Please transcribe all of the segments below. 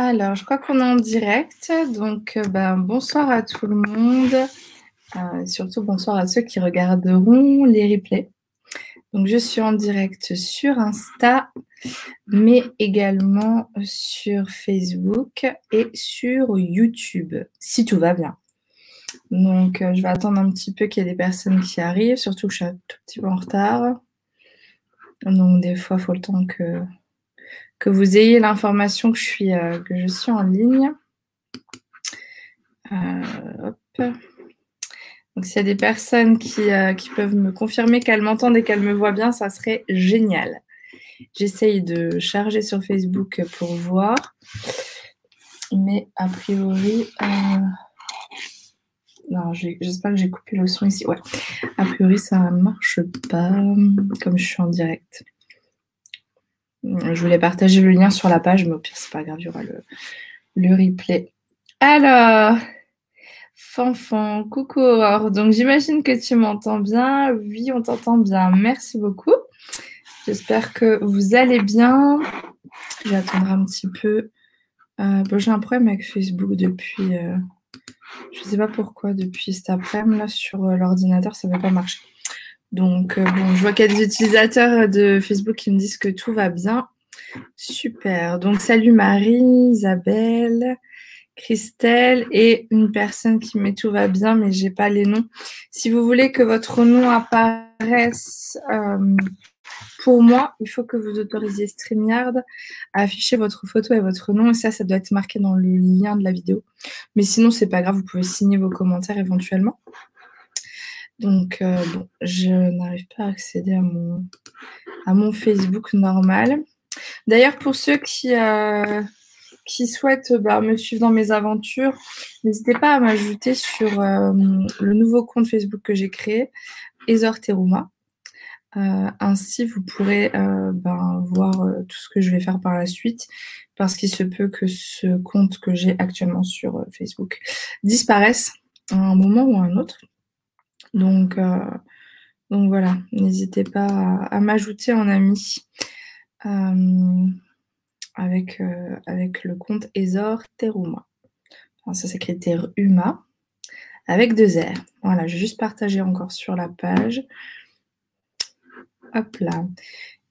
Alors, je crois qu'on est en direct. Donc, euh, ben, bonsoir à tout le monde. Euh, surtout bonsoir à ceux qui regarderont les replays. Donc, je suis en direct sur Insta, mais également sur Facebook et sur YouTube, si tout va bien. Donc, euh, je vais attendre un petit peu qu'il y ait des personnes qui arrivent, surtout que je suis un tout petit peu en retard. Donc, des fois, il faut le temps que que vous ayez l'information que, je suis, euh, que je suis en ligne. Euh, Donc, s'il y a des personnes qui, euh, qui peuvent me confirmer qu'elles m'entendent et qu'elles me voient bien, ça serait génial. J'essaye de charger sur Facebook pour voir. Mais a priori, non, j'espère que j'ai coupé le son ici. Ouais, a priori, ça ne marche pas comme je suis en direct. Je voulais partager le lien sur la page, mais au pire, c'est pas grave, il y aura le, le replay. Alors, Fanfan, coucou Donc, j'imagine que tu m'entends bien. Oui, on t'entend bien. Merci beaucoup. J'espère que vous allez bien. Attendre un petit peu. Euh, j'ai un problème avec Facebook depuis. Euh, je ne sais pas pourquoi, depuis cet après-midi, sur euh, l'ordinateur, ça ne va pas marcher. Donc, euh, bon, je vois qu'il y a des utilisateurs de Facebook qui me disent que tout va bien. Super. Donc, salut Marie, Isabelle, Christelle et une personne qui met tout va bien, mais j'ai pas les noms. Si vous voulez que votre nom apparaisse euh, pour moi, il faut que vous autorisiez StreamYard à afficher votre photo et votre nom. Et ça, ça doit être marqué dans le lien de la vidéo. Mais sinon, c'est pas grave, vous pouvez signer vos commentaires éventuellement. Donc, euh, bon, je n'arrive pas à accéder à mon, à mon Facebook normal. D'ailleurs, pour ceux qui, euh, qui souhaitent bah, me suivre dans mes aventures, n'hésitez pas à m'ajouter sur euh, le nouveau compte Facebook que j'ai créé, Ezor Teruma. ainsi, vous pourrez ben, voir tout ce que je vais faire par la suite, parce qu'il se peut que ce compte que j'ai actuellement sur Facebook disparaisse à un moment ou à un autre. Donc, euh, donc voilà, n'hésitez pas à, m'ajouter en ami euh, avec, euh, avec le compte Ezor Teruma. ça s'écrit Teruma avec deux R. Voilà, je vais juste partager encore sur la page. Hop là.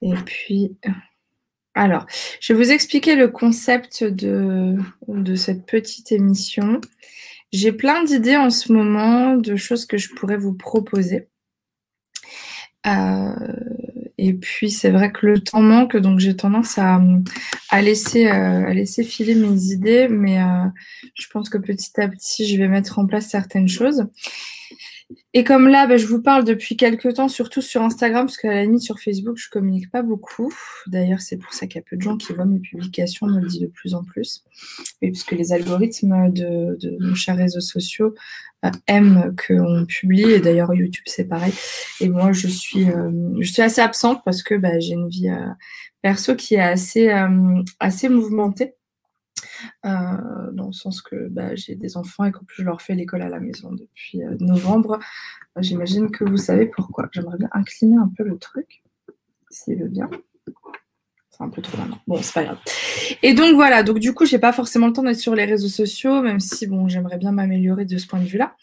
Et puis, alors, je vais vous expliquer le concept de cette petite émission. J'ai plein d'idées en ce moment de choses que je pourrais vous proposer. Euh, et puis c'est vrai que le temps manque, donc j'ai tendance à, laisser, euh, laisser filer mes idées, mais euh, je pense que petit à petit, je vais mettre en place certaines choses. Et comme là, bah, je vous parle depuis quelques temps, surtout sur Instagram, parce qu'à la limite sur Facebook, je communique pas beaucoup. D'ailleurs, c'est pour ça qu'il y a peu de gens qui voient mes publications, on me le dit de plus en plus. Et puisque les algorithmes de, nos chers réseaux sociaux euh, aiment qu'on publie, et d'ailleurs YouTube c'est pareil. Et moi, je suis, euh, je suis assez absente parce que bah, j'ai une vie euh, perso qui est assez, assez mouvementée. Euh, dans le sens que bah, j'ai des enfants et qu'en plus je leur fais l'école à la maison depuis euh, novembre. J'imagine que vous savez pourquoi. J'aimerais bien incliner un peu le truc, s'il veut bien. C'est un peu trop maintenant. Bon, c'est pas grave. Et donc voilà, donc du coup, j'ai pas forcément le temps d'être sur les réseaux sociaux, même si bon, j'aimerais bien m'améliorer de ce point de vue-là.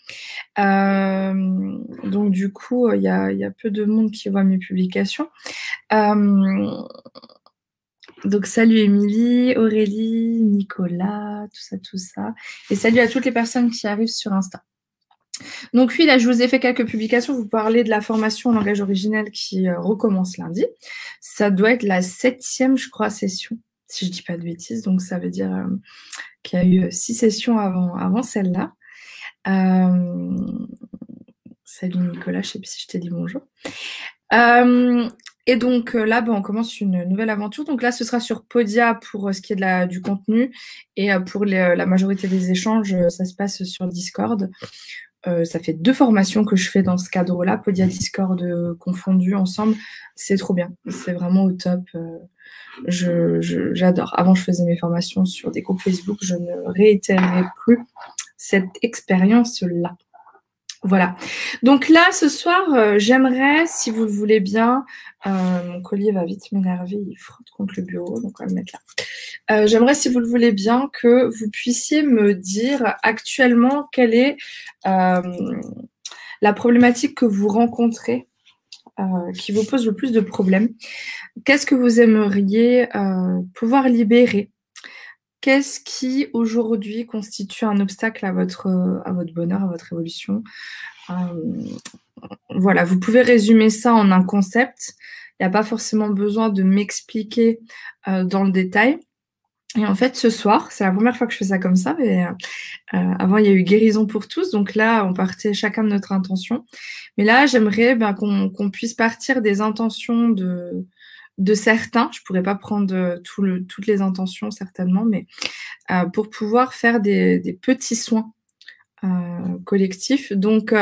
Euh, donc du coup, il y a, y a, peu de monde qui voit mes publications. Donc salut Émilie, Aurélie, Nicolas, tout ça, tout ça. Et salut à toutes les personnes qui arrivent sur Insta. Donc oui, là, je vous ai fait quelques publications. Vous parlez de la formation en langage originel qui euh, recommence lundi. Ça doit être la septième, je crois, session, si je ne dis pas de bêtises. Donc ça veut dire euh, qu'il y a eu six sessions avant, celle-là. Euh, salut Nicolas, je ne sais pas si je t'ai dit bonjour. Et donc euh, là, ben, on commence une nouvelle aventure. Donc là, ce sera sur Podia pour euh, ce qui est de la, du contenu. Et euh, pour la majorité des échanges, ça se passe sur Discord. ça fait deux formations que je fais dans ce cadre-là, Podia Discord confondus ensemble. C'est trop bien. C'est vraiment au top. J'adore. Avant, je faisais mes formations sur des groupes Facebook. Je ne réitérerai plus cette expérience-là. Voilà. Donc là, ce soir, euh, j'aimerais, si vous le voulez bien, euh, mon collier va vite m'énerver, il frotte contre le bureau, donc on va le mettre là. Euh, j'aimerais, si vous le voulez bien, que vous puissiez me dire actuellement quelle est la problématique que vous rencontrez, qui vous pose le plus de problèmes. Qu'est-ce que vous aimeriez pouvoir libérer Qu'est-ce qui aujourd'hui constitue un obstacle à votre, à votre bonheur, à votre évolution? Euh, Voilà, vous pouvez résumer ça en un concept. Il n'y a pas forcément besoin de m'expliquer euh, dans le détail. Et en fait, ce soir, c'est la première fois que je fais ça comme ça, mais euh, avant, il y a eu guérison pour tous. Donc là, on partait chacun de notre intention. Mais là, j'aimerais ben, qu'on puisse partir des intentions de, de certains, je pourrais pas prendre euh, toutes les intentions certainement, mais euh, pour pouvoir faire des, petits soins euh, collectifs. Donc,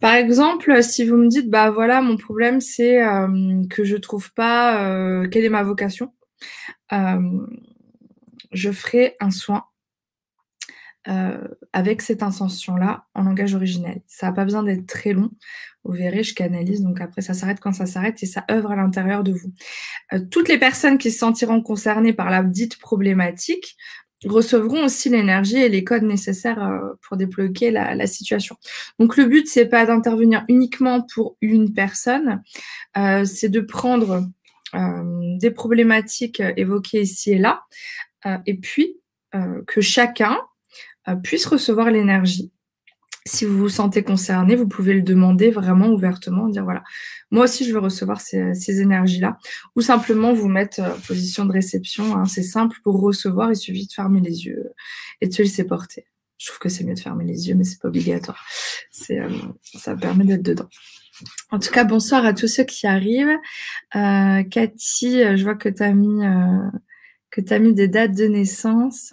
par exemple, si vous me dites, bah voilà, mon problème c'est que je trouve pas quelle est ma vocation, je ferai un soin avec cette intention-là en langage originel. Ça n'a pas besoin d'être très long. Vous verrez, je canalise, donc après ça s'arrête quand ça s'arrête et ça œuvre à l'intérieur de vous. Euh, toutes les personnes qui se sentiront concernées par la dite problématique recevront aussi l'énergie et les codes nécessaires euh, pour débloquer la, situation. Donc le but, c'est pas d'intervenir uniquement pour une personne, euh, c'est de prendre des problématiques évoquées ici et là, et puis que chacun puisse recevoir l'énergie si vous vous sentez concerné, vous pouvez le demander vraiment ouvertement, dire voilà, moi aussi je veux recevoir ces, énergies-là, ou simplement vous mettre en position de réception. Hein. c'est simple pour recevoir, il suffit de fermer les yeux et de se laisser porter. Je trouve que c'est mieux de fermer les yeux, mais c'est pas obligatoire. Euh, ça permet d'être dedans. En tout cas, bonsoir à tous ceux qui arrivent. Euh, Cathy, je vois que tu mis euh, que tu as mis des dates de naissance.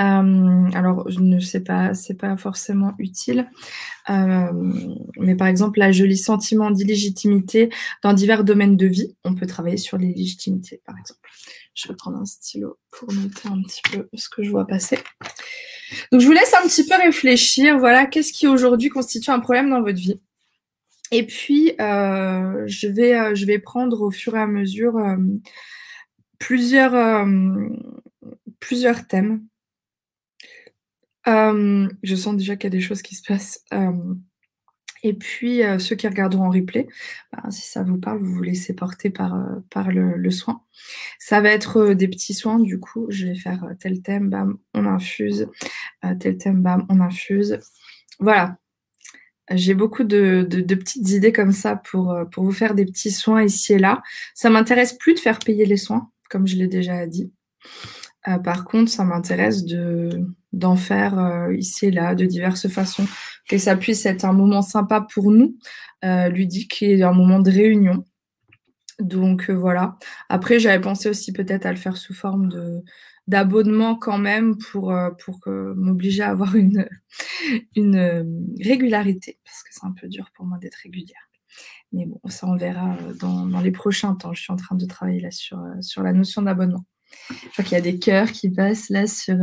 Euh, alors, je ne sais pas, c'est pas forcément utile. Euh, mais par exemple, là, je sentiment d'illégitimité dans divers domaines de vie. On peut travailler sur l'illégitimité, par exemple. Je vais prendre un stylo pour noter un petit peu ce que je vois passer. Donc, je vous laisse un petit peu réfléchir. Voilà, qu'est-ce qui aujourd'hui constitue un problème dans votre vie? Et puis, euh, je, vais, prendre au fur et à mesure plusieurs thèmes je sens déjà qu'il y a des choses qui se passent. et puis, ceux qui regarderont en replay, bah, si ça vous parle, vous vous laissez porter par, par le, soin. Ça va être des petits soins, du coup, je vais faire tel thème, bam, on infuse, tel thème, bam, on infuse. Voilà. J'ai beaucoup de, de, petites idées comme ça pour, pour vous faire des petits soins ici et là. Ça m'intéresse plus de faire payer les soins, comme je l'ai déjà dit. Par contre, ça m'intéresse de, d'en faire euh, ici et là de diverses façons, que ça puisse être un moment sympa pour nous, euh, ludique et un moment de réunion. Donc euh, voilà. Après, j'avais pensé aussi peut-être à le faire sous forme d'abonnement quand même pour, pour m'obliger à avoir une, régularité, parce que c'est un peu dur pour moi d'être régulière. Mais bon, ça on verra dans, dans, les prochains temps. Je suis en train de travailler là sur la notion d'abonnement. Je vois qu'il y a des cœurs qui passent là sur,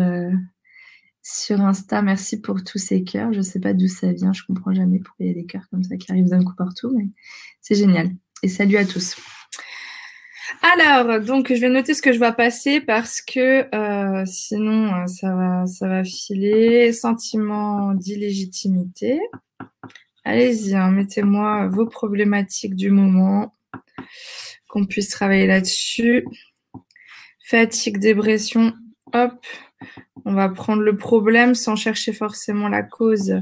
sur Insta. Merci pour tous ces cœurs. Je ne sais pas d'où ça vient. Je ne comprends jamais pourquoi il y a des cœurs comme ça qui arrivent d'un coup partout, mais c'est génial. Et salut à tous. Alors, donc, je vais noter ce que je vais passer parce que euh, sinon, euh, ça va, ça va filer. Sentiment d'illégitimité. Allez-y, hein, mettez-moi vos problématiques du moment, qu'on puisse travailler là-dessus. Fatigue, dépression, hop, on va prendre le problème sans chercher forcément la cause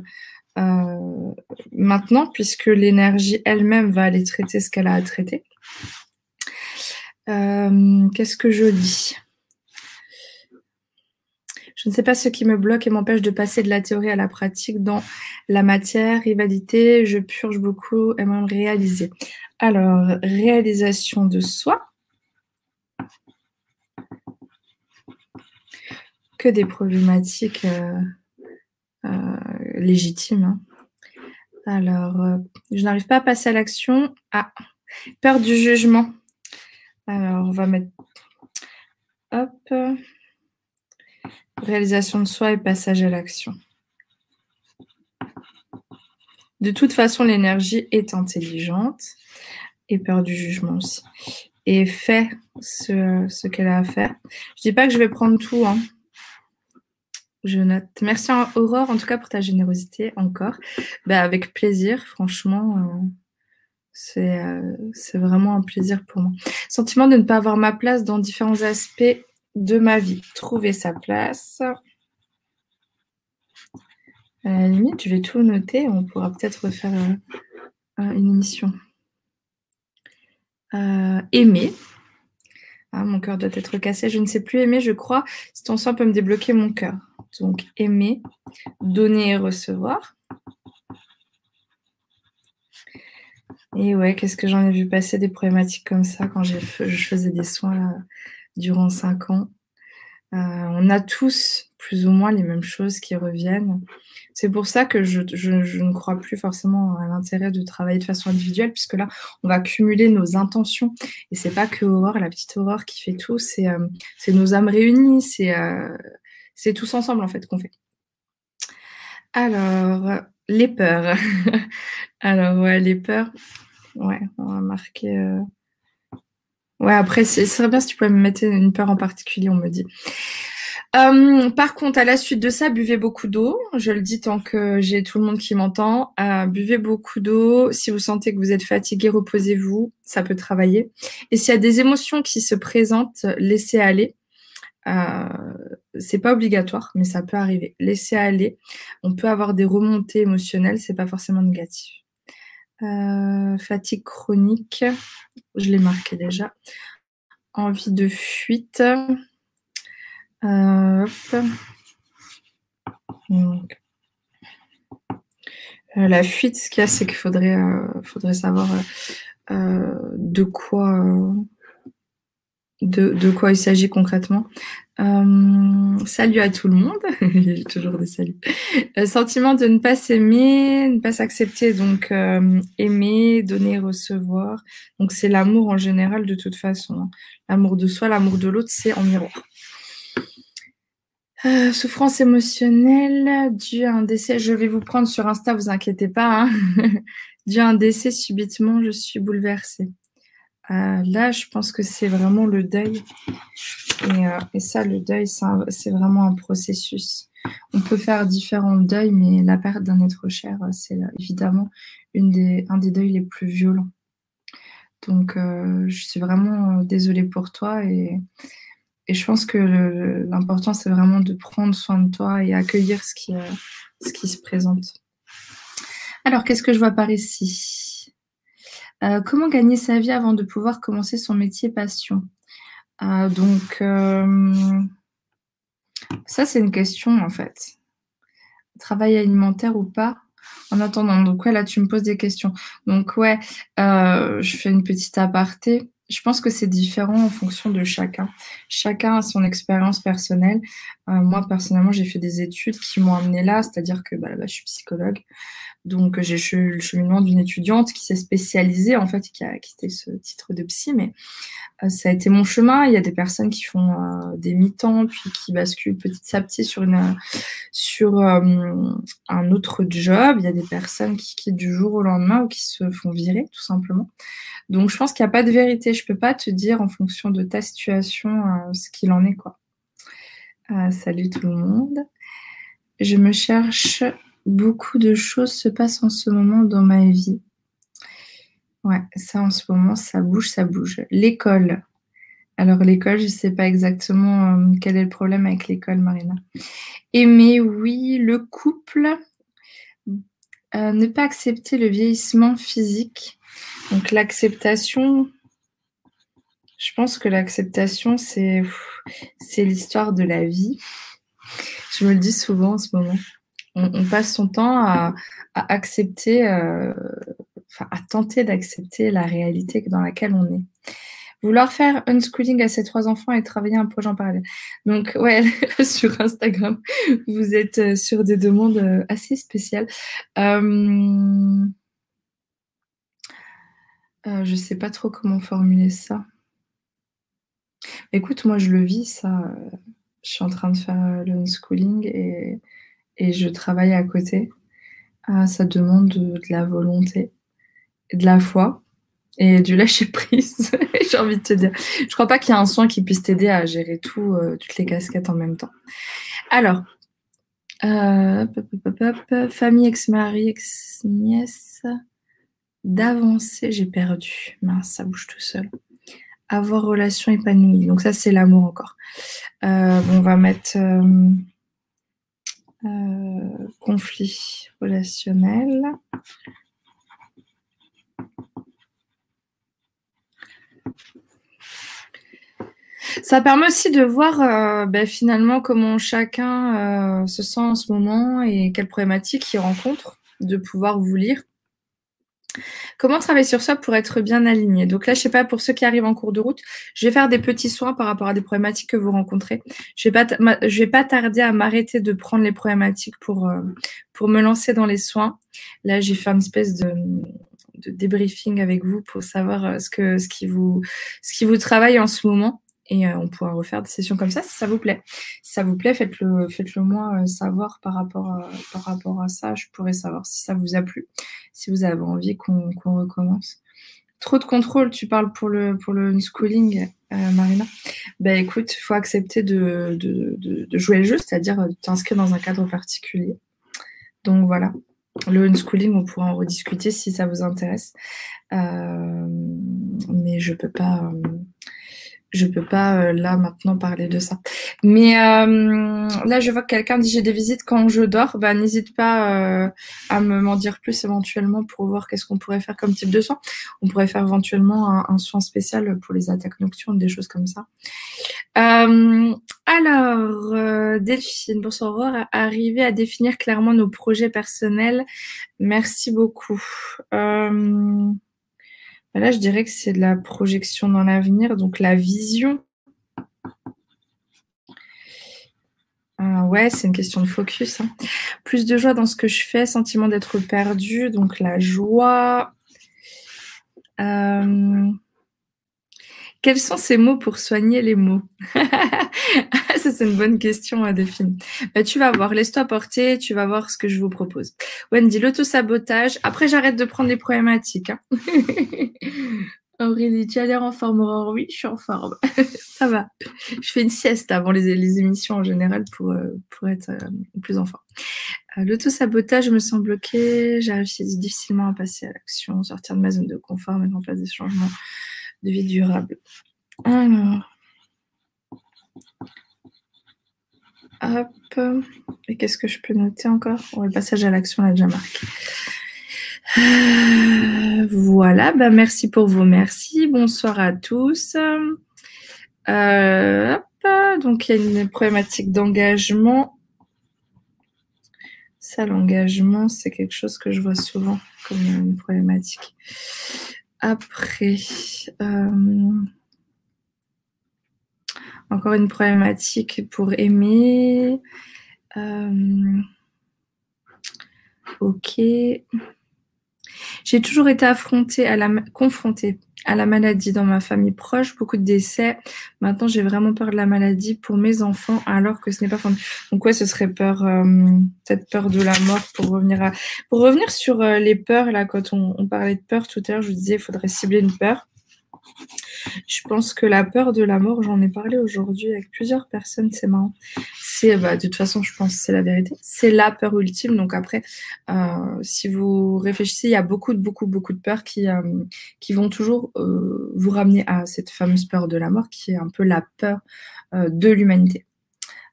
euh, maintenant, puisque l'énergie elle-même va aller traiter ce qu'elle a à traiter. Euh, qu'est-ce que je dis? Je ne sais pas ce qui me bloque et m'empêche de passer de la théorie à la pratique dans la matière, rivalité, je purge beaucoup et même réaliser. Alors, réalisation de soi. Des problématiques euh, euh, légitimes. Hein. Alors, euh, je n'arrive pas à passer à l'action. Ah, peur du jugement. Alors, on va mettre. Hop. Réalisation de soi et passage à l'action. De toute façon, l'énergie est intelligente et peur du jugement aussi. Et fait ce, qu'elle a à faire. Je dis pas que je vais prendre tout. Hein. Je note. Merci Aurore, en tout cas, pour ta générosité encore. Bah, avec plaisir, franchement. Euh, euh, c'est vraiment un plaisir pour moi. Sentiment de ne pas avoir ma place dans différents aspects de ma vie. Trouver sa place. À la limite, je vais tout noter. On pourra peut-être refaire euh, une émission. aimer. Ah, mon cœur doit être cassé. Je ne sais plus aimer, je crois. Si ton sang peut me débloquer mon cœur. Donc, aimer, donner et recevoir. Et ouais, qu'est-ce que j'en ai vu passer des problématiques comme ça quand je faisais des soins durant cinq ans? Euh, on a tous plus ou moins les mêmes choses qui reviennent. C'est pour ça que je, ne crois plus forcément à l'intérêt de travailler de façon individuelle, puisque là, on va cumuler nos intentions. Et c'est pas que Aurore, la petite Aurore, qui fait tout, c'est euh, nos âmes réunies, c'est euh, c'est tous ensemble en fait qu'on fait. Alors, les peurs. Alors, ouais, les peurs. Ouais, on va marquer. Euh, ouais, après, ce serait bien si tu pouvais me mettre une peur en particulier, on me dit. Euh, par contre, à la suite de ça, buvez beaucoup d'eau. Je le dis tant que j'ai tout le monde qui m'entend. Euh, buvez beaucoup d'eau. Si vous sentez que vous êtes fatigué, reposez-vous. Ça peut travailler. Et s'il y a des émotions qui se présentent, laissez aller. Euh, c'est pas obligatoire, mais ça peut arriver. Laissez aller. On peut avoir des remontées émotionnelles, c'est pas forcément négatif. Euh, fatigue chronique, je l'ai marqué déjà. Envie de fuite. Euh, la fuite, ce qu'il y a, c'est qu'il faudrait, faudrait savoir de quoi de, quoi il s'agit concrètement. Euh, salut à tout le monde. Toujours des saluts. Euh, sentiment de ne pas s'aimer, ne pas s'accepter, donc euh, aimer, donner, recevoir. Donc c'est l'amour en général de toute façon. Hein. L'amour de soi, l'amour de l'autre, c'est en miroir. souffrance émotionnelle dû à un décès. Je vais vous prendre sur Insta, vous inquiétez pas. Hein. dû à un décès subitement, je suis bouleversée. Euh, là, je pense que c'est vraiment le deuil. Et, euh, ça, le deuil, c'est vraiment un processus. On peut faire différents deuils, mais la perte d'un être cher, c'est évidemment une des, un des deuils les plus violents. Donc, euh, je suis vraiment désolée pour toi et, je pense que l'important, c'est vraiment de prendre soin de toi et accueillir ce qui se présente. Alors, qu'est-ce que je vois par ici? Euh, comment gagner sa vie avant de pouvoir commencer son métier passion? Euh, Donc, euh, ça, c'est une question en fait. Travail alimentaire ou pas? En attendant. Donc, ouais, là, tu me poses des questions. Donc, ouais, je fais une petite aparté. Je pense que c'est différent en fonction de chacun. Chacun a son expérience personnelle. moi, personnellement, j'ai fait des études qui m'ont amené là, c'est-à-dire que bah, je suis psychologue. Donc, j'ai eu le cheminement d'une étudiante qui s'est spécialisée, en fait, qui a quitté ce titre de psy, mais euh, ça a été mon chemin. Il y a des personnes qui font euh, des mi-temps, puis qui basculent petit à petit sur, euh, un autre job. Il y a des personnes qui quittent du jour au lendemain ou qui se font virer, tout simplement. Donc, je pense qu'il n'y a pas de vérité. Je peux pas te dire en fonction de ta situation ce qu'il en est, quoi. salut tout le monde. Je me cherche beaucoup de choses se passent en ce moment dans ma vie. Ouais, ça en ce moment, ça bouge, ça bouge. L'école. Alors l'école, je ne sais pas exactement euh, quel est le problème avec l'école, Marina. Aimer, oui. Le couple. Euh, ne pas accepter le vieillissement physique. Donc l'acceptation, je pense que l'acceptation, c'est, c'est l'histoire de la vie. Je me le dis souvent en ce moment on, passe son temps à, accepter, euh, à tenter d'accepter la réalité dans laquelle on est. Vouloir faire unschooling à ses trois enfants et travailler un projet en parallèle. Donc, ouais, sur Instagram, vous êtes euh, sur des demandes euh, assez spéciales. je ne sais pas trop comment formuler ça. Écoute, moi, je le vis, ça. Je suis en train de faire le unschooling et et je travaille à côté. Ah, ça demande de, la volonté, de la foi et du lâcher prise, j'ai envie de te dire. Je crois pas qu'il y ait un soin qui puisse t'aider à gérer euh, toutes les casquettes en même temps. Alors, euh, famille, ex-mari, ex-nièce, d'avancer, j'ai perdu. Mince, ça bouge tout seul. Avoir relation épanouie. Donc ça, c'est l'amour encore. Euh, on va mettre conflit relationnel. Ça permet aussi de voir euh, ben, finalement comment chacun euh, se sent en ce moment et quelles problématiques il rencontre, de pouvoir vous lire. Comment travailler sur ça pour être bien aligné? Donc là, je sais pas, pour ceux qui arrivent en cours de route, je vais faire des petits soins par rapport à des problématiques que vous rencontrez. Je vais pas, je vais pas tarder à m'arrêter de prendre les problématiques pour, euh, pour me lancer dans les soins. Là, j'ai fait une espèce de, de débriefing avec vous pour savoir ce que ce qui vous ce qui vous travaille en ce moment et euh, on pourra refaire des sessions comme ça si ça vous plaît. Si ça vous plaît, faites-le faites-le moi euh, savoir par rapport, à, par rapport à ça. Je pourrais savoir si ça vous a plu, si vous avez envie qu'on recommence. Trop de contrôle, tu parles pour le, pour le schooling, euh, Marina. Ben écoute, il faut accepter de, de, de, jouer le jeu, c'est-à-dire t'inscrire dans un cadre particulier. Donc voilà. Le unschooling, on pourra en rediscuter si ça vous intéresse. mais je peux pas je peux pas euh, là maintenant parler de ça. Mais euh, là, je vois que quelqu'un dit j'ai des visites quand je dors. Bah, n'hésite pas euh, à me m'en dire plus éventuellement pour voir qu'est-ce qu'on pourrait faire comme type de soin. On pourrait faire éventuellement un, soin spécial pour les attaques nocturnes, des choses comme ça. alors, Delphine, bonsoir Aurore, arriver à définir clairement nos projets personnels. Merci beaucoup. Bah là, je dirais que c'est de la projection dans l'avenir, donc la vision. Ah ouais, c'est une question de focus. Hein. Plus de joie dans ce que je fais, sentiment d'être perdu, donc la joie. Euh, quels sont ces mots pour soigner les mots? Ça, c'est une bonne question, Delphine. Bah, tu vas voir, laisse-toi porter, tu vas voir ce que je vous propose. Wendy, l'autosabotage. Après, j'arrête de prendre les problématiques. Hein. Aurélie, tu as l'air en forme, Aurore. Oui, je suis en forme. Ça va. Je fais une sieste avant les, émissions en général pour, euh, pour être euh, plus en forme. Euh, l'autosabotage me sent bloqué. J'arrive difficilement à passer à l'action, sortir de ma zone de confort, mettre en place des changements de vie durable. Alors. Hop. Et qu'est-ce que je peux noter encore? Le passage à l'action l'a déjà marqué. Euh, voilà, bah merci pour vos merci. Bonsoir à tous. Euh, donc il y a une problématique d'engagement. Ça, l'engagement, c'est quelque chose que je vois souvent comme une problématique. Après, euh, encore une problématique pour aimer. Euh, ok. J'ai toujours été affrontée à la, confrontée à la maladie dans ma famille proche, beaucoup de décès. Maintenant, j'ai vraiment peur de la maladie pour mes enfants, alors que ce n'est pas. Donc ouais, ce serait peur, euh, cette peur de la mort pour revenir à, pour revenir sur euh, les peurs là. Quand on, on, parlait de peur tout à l'heure, je vous disais, il faudrait cibler une peur. Je pense que la peur de la mort, j'en ai parlé aujourd'hui avec plusieurs personnes, c'est marrant. C'est, bah, de toute façon, je pense que c'est la vérité. C'est la peur ultime. Donc après, euh, si vous réfléchissez, il y a beaucoup, beaucoup, beaucoup de peurs qui, euh, qui vont toujours euh, vous ramener à cette fameuse peur de la mort, qui est un peu la peur de l'humanité.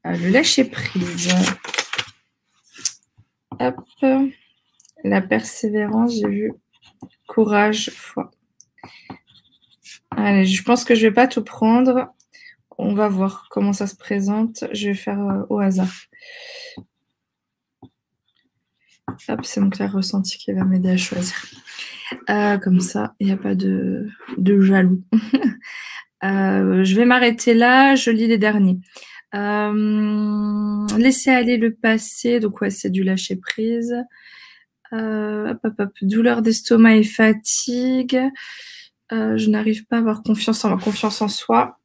le lâcher prise. Hop. La persévérance, j'ai vu. Courage, foi. Allez, je pense que je vais pas tout prendre. On va voir comment ça se présente. Je vais faire euh, au hasard. Hop, c'est mon clair ressenti qui va m'aider à choisir. Euh, comme ça, il n'y a pas de, jaloux. Euh, je vais m'arrêter là. Je lis les derniers. laisser aller le passé. Donc, ouais, c'est du lâcher prise. hop, hop, hop. Douleur d'estomac et fatigue. Je n'arrive pas à avoir confiance en confiance en soi.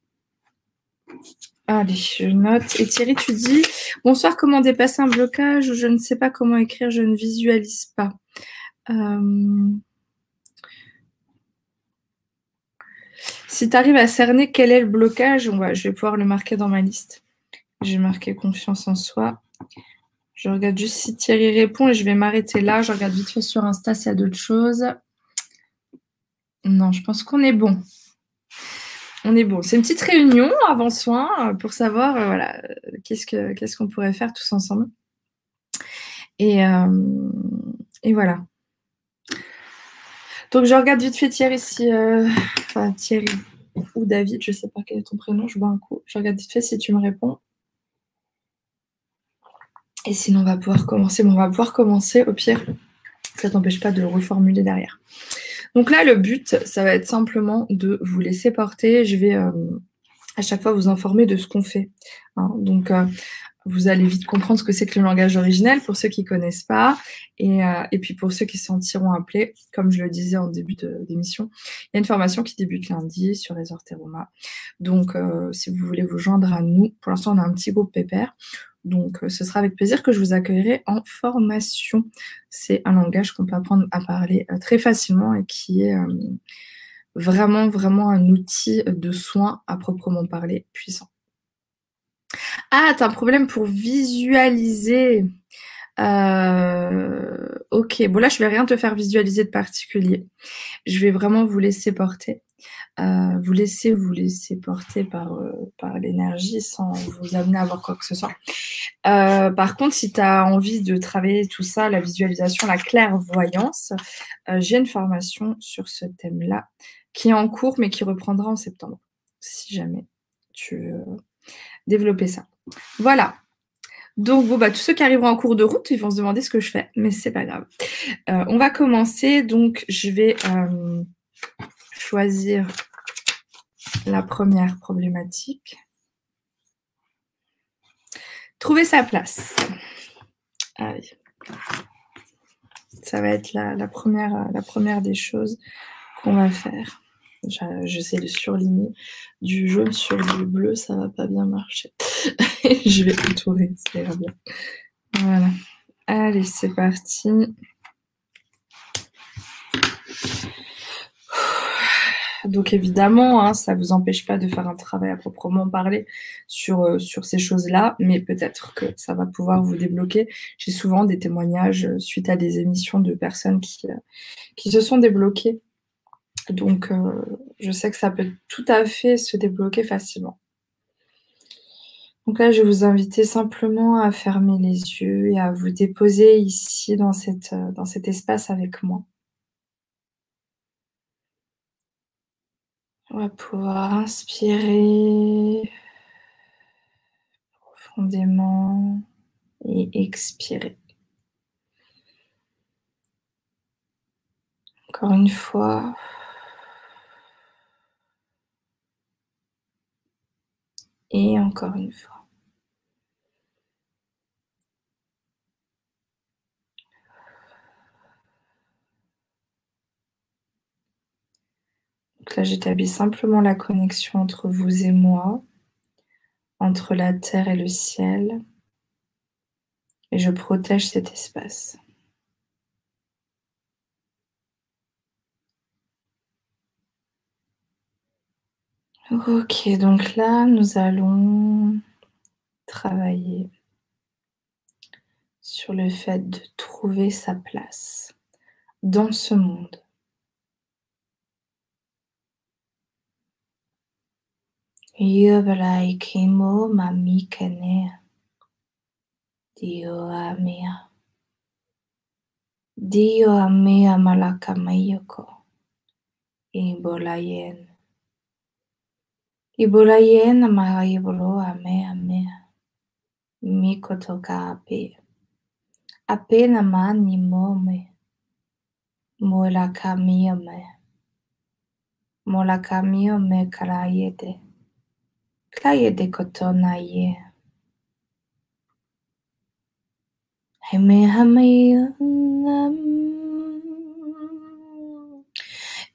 Allez, je note. Et Thierry, tu dis Bonsoir, comment dépasser un blocage Je ne sais pas comment écrire, je ne visualise pas. Euh, si tu arrives à cerner quel est le blocage, je vais pouvoir le marquer dans ma liste. J'ai marqué confiance en soi. Je regarde juste si Thierry répond et je vais m'arrêter là. Je regarde vite fait sur Insta s'il y a d'autres choses. Non, je pense qu'on est bon. On est bon. C'est une petite réunion avant soin euh, pour savoir euh, voilà, qu'est-ce qu'on pourrait faire tous ensemble. Et, euh, et, voilà. Donc je regarde vite fait Thierry si. enfin Thierry ou David, je ne sais pas quel est ton prénom, je vois un coup. Je regarde vite fait si tu me réponds. Et sinon on va pouvoir commencer. Bon, on va pouvoir commencer au pire. Ça t'empêche pas de le reformuler derrière. Donc là, le but, ça va être simplement de vous laisser porter. Je vais euh, à chaque fois vous informer de ce qu'on fait. Hein. Donc, euh, vous allez vite comprendre ce que c'est que le langage originel pour ceux qui ne connaissent pas. Euh, et, puis pour ceux qui se sentiront appelés, comme je le disais en début d'émission, il y a une formation qui débute lundi sur les orthéroma. Donc, si vous voulez vous joindre à nous, pour l'instant, on a un petit groupe pépère. Donc, euh, ce sera avec plaisir que je vous accueillerai en formation. C'est un langage qu'on peut apprendre à parler euh, très facilement et qui est euh, vraiment, vraiment un outil de soin à proprement parler puissant. Ah, t'as un problème pour visualiser. ok, bon là, je vais rien te faire visualiser de particulier. Je vais vraiment vous laisser porter. Euh, vous laissez vous laisser porter par, euh, par l'énergie sans vous amener à voir quoi que ce soit. Euh, par contre, si tu as envie de travailler tout ça, la visualisation, la clairvoyance, j'ai une formation sur ce thème-là qui est en cours mais qui reprendra en septembre, si jamais tu veux développer ça. Voilà. Donc, bon, bah, tous ceux qui arriveront en cours de route, ils vont se demander ce que je fais, mais c'est pas grave. on va commencer. Donc, je vais choisir la première problématique. Trouver sa place. Ça va être la, première, la première des choses qu'on va faire. J'essaie de surligner du jaune sur du bleu, ça va pas bien marcher. Je vais entourer, ça ira bien. Voilà. Allez, c'est parti. Donc évidemment, hein, ça ne vous empêche pas de faire un travail à proprement parler sur, euh, sur ces choses-là, mais peut-être que ça va pouvoir vous débloquer. J'ai souvent des témoignages euh, suite à des émissions de personnes qui, euh, se sont débloquées. Donc je sais que ça peut tout à fait se débloquer facilement. Donc là, je vais vous inviter simplement à fermer les yeux et à vous déposer ici dans cet espace avec moi. On va pouvoir inspirer profondément et expirer. Encore une fois. Et encore une fois. Là, j'établis simplement la connexion entre vous et moi, entre la terre et le ciel, et je protège cet espace. Ok, donc là, nous allons travailler sur le fait de trouver sa place dans ce monde. Yubalai kimo mami kene. Dio amia. Dio amia malaka mayoko. Ibolayen. Ibolayen ama ibolo ame ame. Miko toka ape. Ape na mani mome. Mola kamio me. Mola kamio me karayete. Kaye de kotona ye, hame hame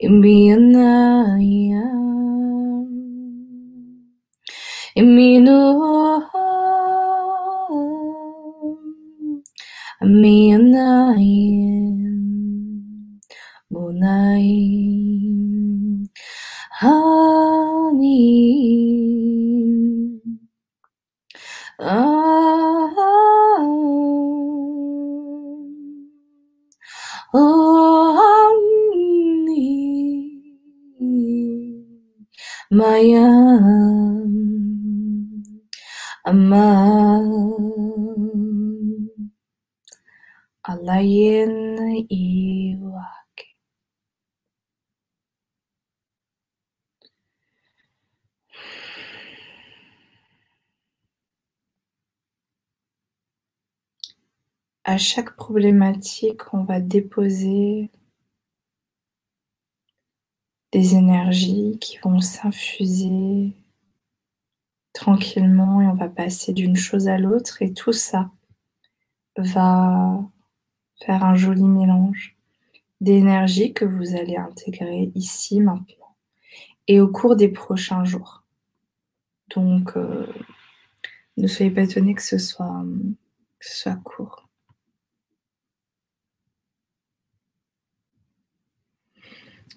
imbi Kayede kotonaye. Hemehameyanam. Imbiyanayam. Iminuham. Amiyanayan. bunai, Honey. Ah, mayam amam alayin iwa. À chaque problématique, on va déposer des énergies qui vont s'infuser tranquillement et on va passer d'une chose à l'autre et tout ça va faire un joli mélange d'énergie que vous allez intégrer ici maintenant et au cours des prochains jours. Donc, euh, ne soyez pas étonnés que ce soit, que ce soit court.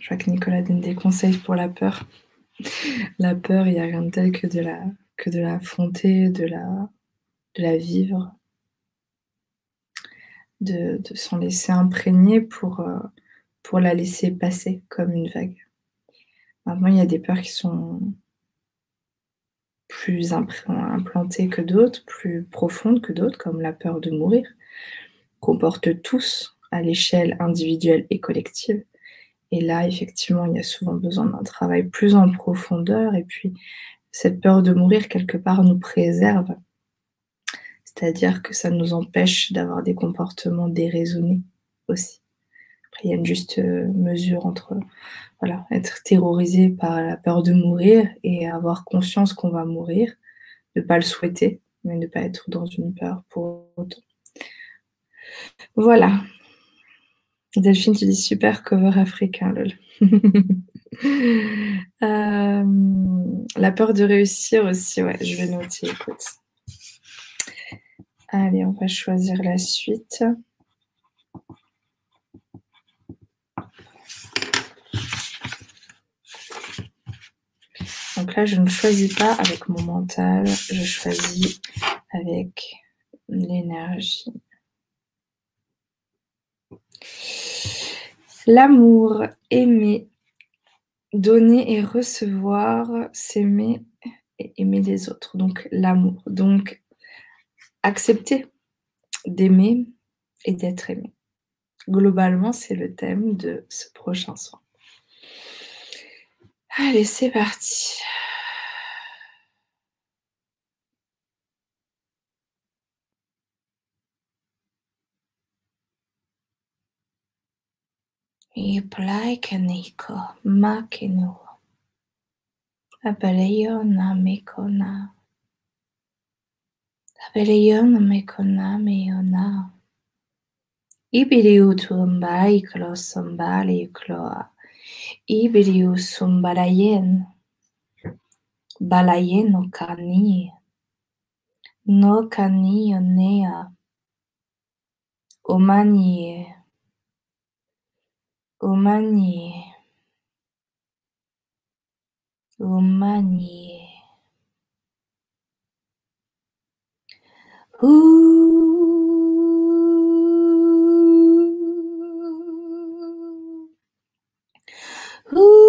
Je vois que Nicolas donne des conseils pour la peur. La peur, il n'y a rien de tel que de la, que de l'affronter, de la, de vivre, de, s'en laisser imprégner pour, euh, pour la laisser passer comme une vague. Maintenant, il y a des peurs qui sont plus implantées que d'autres, plus profondes que d'autres, comme la peur de mourir, qu'on porte tous à l'échelle individuelle et collective. Et là, effectivement, il y a souvent besoin d'un travail plus en profondeur. Et puis, cette peur de mourir, quelque part, nous préserve c'est-à-dire que ça nous empêche d'avoir des comportements déraisonnés aussi. Après, il y a une juste euh, mesure entre voilà, être terrorisé par la peur de mourir et avoir conscience qu'on va mourir, ne pas le souhaiter, mais ne pas être dans une peur pour autant. Voilà. Delphine, tu dis super cover africain, lol. Euh, la peur de réussir aussi, ouais, je vais noter, écoute. Allez, on va choisir la suite. Donc là, je ne choisis pas avec mon mental, je choisis avec l'énergie. L'amour, aimer, donner et recevoir, s'aimer et aimer les autres. Donc l'amour. Donc accepter d'aimer et d'être aimé. Globalement, c'est le thème de ce prochain soin. Allez, c'est parti. Iplaikeniko makinu. Abeleyo namikona. Tabeleyona mekona meyona. Ibiriu tuambai klo sambali kloa. Ibiriu sumbalayen. Balayen no kani. No kani onea. Omanie. Umani, Umani, Ooh. Ooh.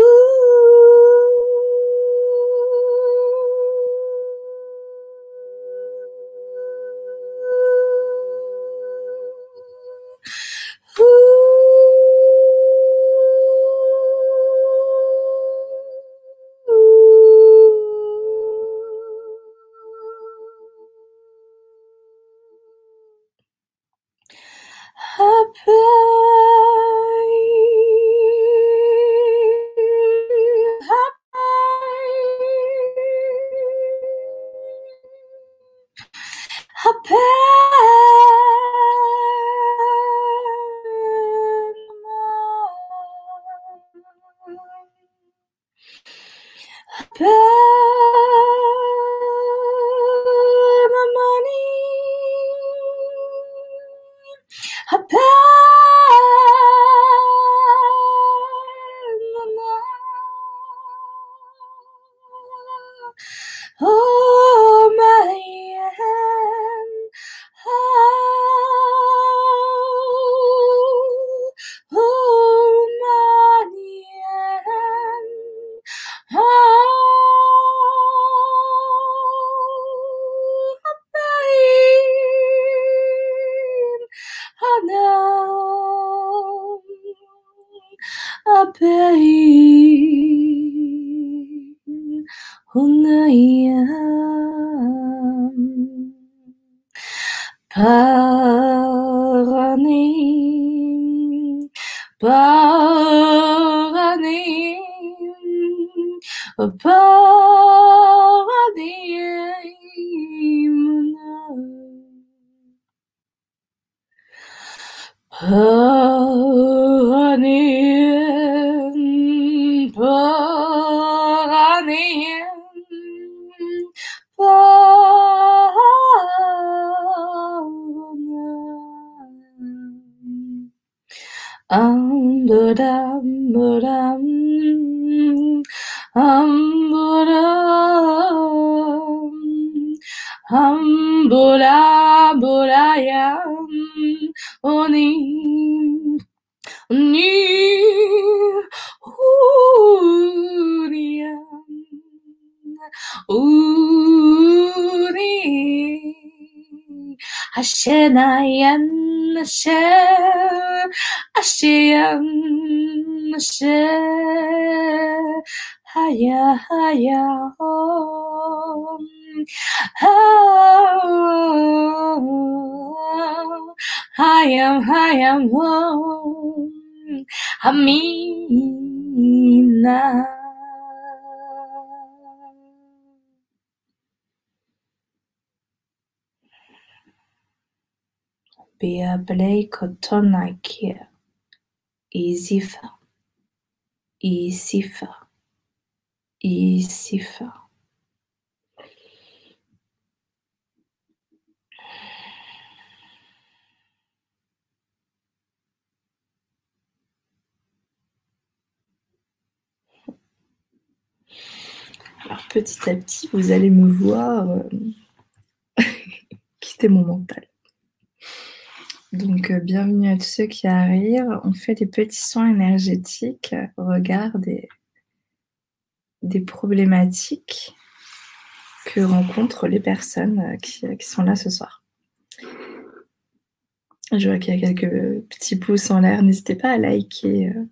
Huh? and I am the Anayam Asher, Ashiyam Asher, Haya Haya Om. Oh, Oh. I am, I am home. Amina. Kotonakia, Isifa, Isifa, Isifa. Alors petit à petit, vous allez me voir euh, quitter mon mental. Donc euh, bienvenue à tous ceux qui arrivent. On fait des petits soins énergétiques au regard des, problématiques que rencontrent les personnes euh, qui, sont là ce soir. Je vois qu'il y a quelques petits pouces en l'air. N'hésitez pas à liker. euh,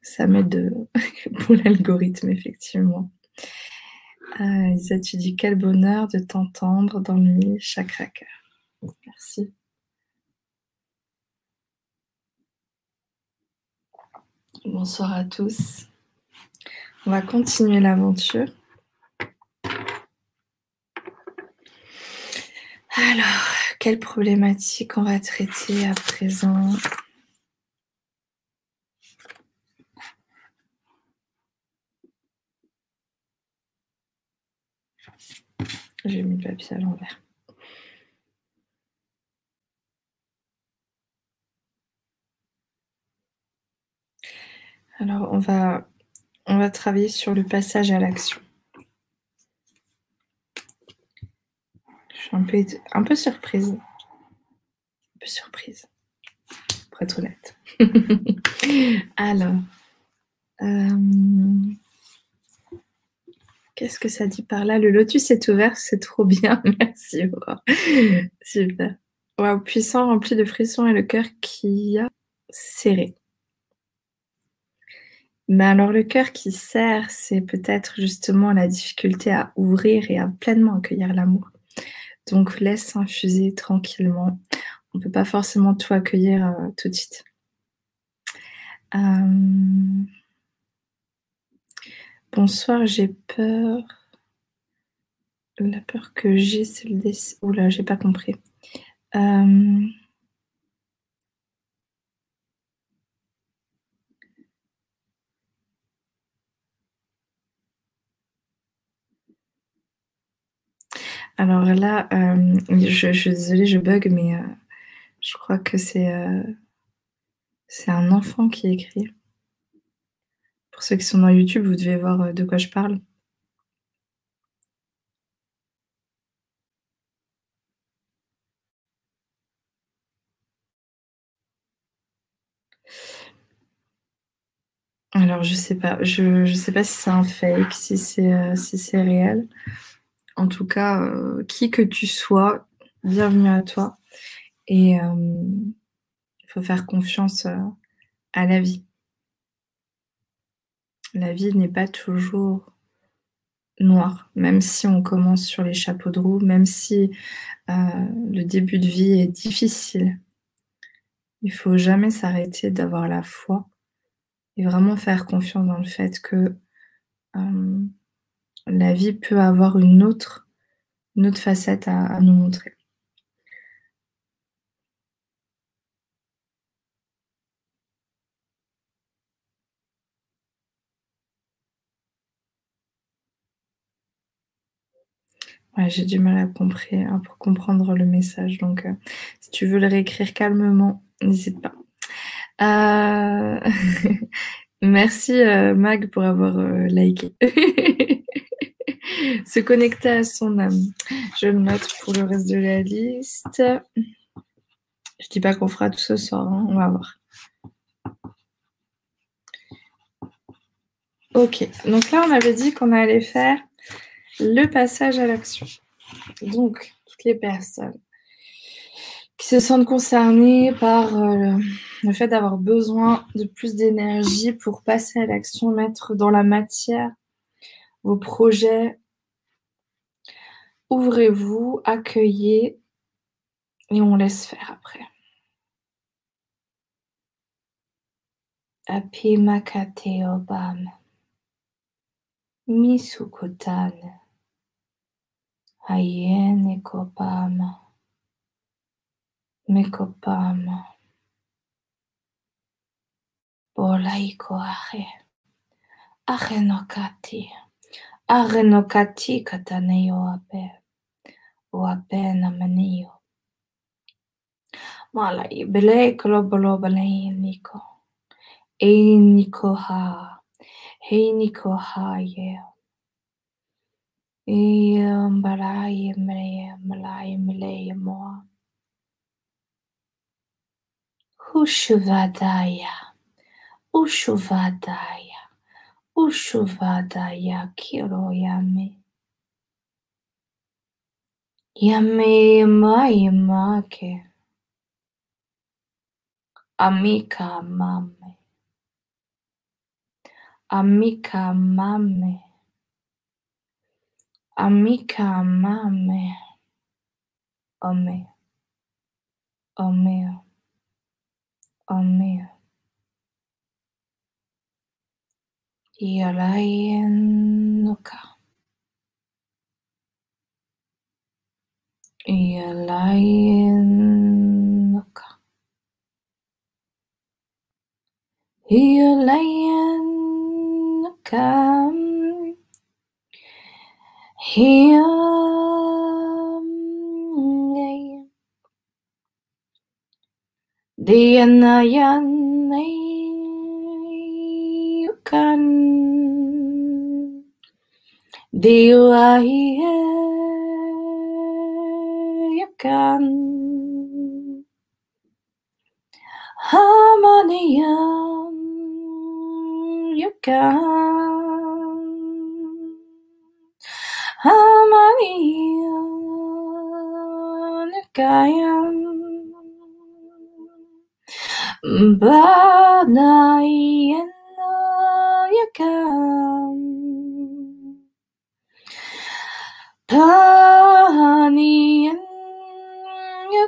Ça m'aide pour l'algorithme, effectivement. Ah, Isa, tu dis quel bonheur de t'entendre dans le chakra cœur. Merci. Bonsoir à tous. On va continuer l'aventure. Alors, quelle problématique on va traiter à présent? J'ai mis le papier à l'envers. Alors, on va, on va travailler sur le passage à l'action. Je suis un peu, un peu surprise. Un peu surprise, pour être honnête. Alors, euh, qu'est-ce que ça dit par là? Le lotus est ouvert, c'est trop bien. Merci. Super. Waouh, puissant, rempli de frissons et le cœur qui a serré. Mais alors le cœur qui serre, c'est peut-être justement la difficulté à ouvrir et à pleinement accueillir l'amour. Donc laisse infuser tranquillement. On ne peut pas forcément tout accueillir euh, tout de suite. Euh, Bonsoir, j'ai peur. La peur que j'ai, c'est le décès. Oula, j'ai pas compris. Euh, Alors là, euh, je, suis désolée, je bug, mais euh, je crois que euh, c'est un enfant qui écrit. Pour ceux qui sont dans YouTube, vous devez voir de quoi je parle. Alors je sais pas, je, je sais pas si c'est un fake, si c'est si c'est réel. En tout cas, euh, qui que tu sois, bienvenue à toi. Et il faut faire confiance à la vie. La vie n'est pas toujours noire, même si on commence sur les chapeaux de roue, même si le début de vie est difficile. Il faut jamais s'arrêter d'avoir la foi et vraiment faire confiance dans le fait que euh, la vie peut avoir une autre, autre facette à, nous montrer. Ouais, j'ai du mal à, comprendre, le message. Donc, euh, si tu veux le réécrire calmement, n'hésite pas. Euh, merci euh, Mag pour avoir liké. Se connecter à son âme. Je le note pour le reste de la liste. Je dis pas qu'on fera tout ce soir, hein. on va voir. Ok, donc là on avait dit qu'on allait faire le passage à l'action. Donc, toutes les personnes qui se sentent concernés par euh, le fait d'avoir besoin de plus d'énergie pour passer à l'action, mettre dans la matière vos projets. Ouvrez-vous, accueillez et on laisse faire après. Apimakate obam. Misukotan. Ayene kopama. Mekopama. Bolaiko aje. Aje no kati. Aje no kati kataneo ape. وابانا منيو malai bele kolobolo balei niko e niko ha he niko ha ye e balai mele malai mele mo hushuvadaya ushuvadaya ushuvadaya kiroyami Yamayamake Amika Mame. Amika Mame. Amika Mame. Ome. Ome. Ome. Yarayen no ka يلينك يلينك hiyamnei diyanayane yukan diwahiye Harmonicum. Harmonium. You can. Harmonium. You can. But I know you can. Honey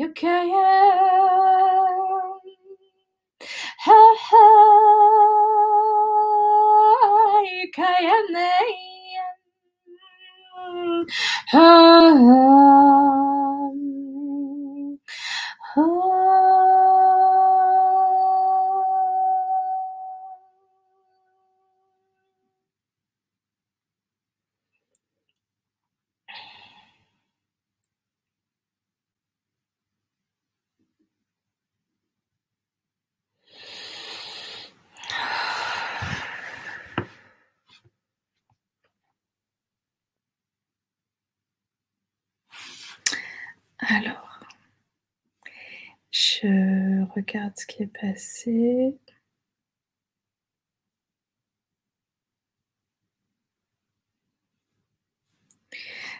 you can. Ha ha, you regarde ce qui est passé.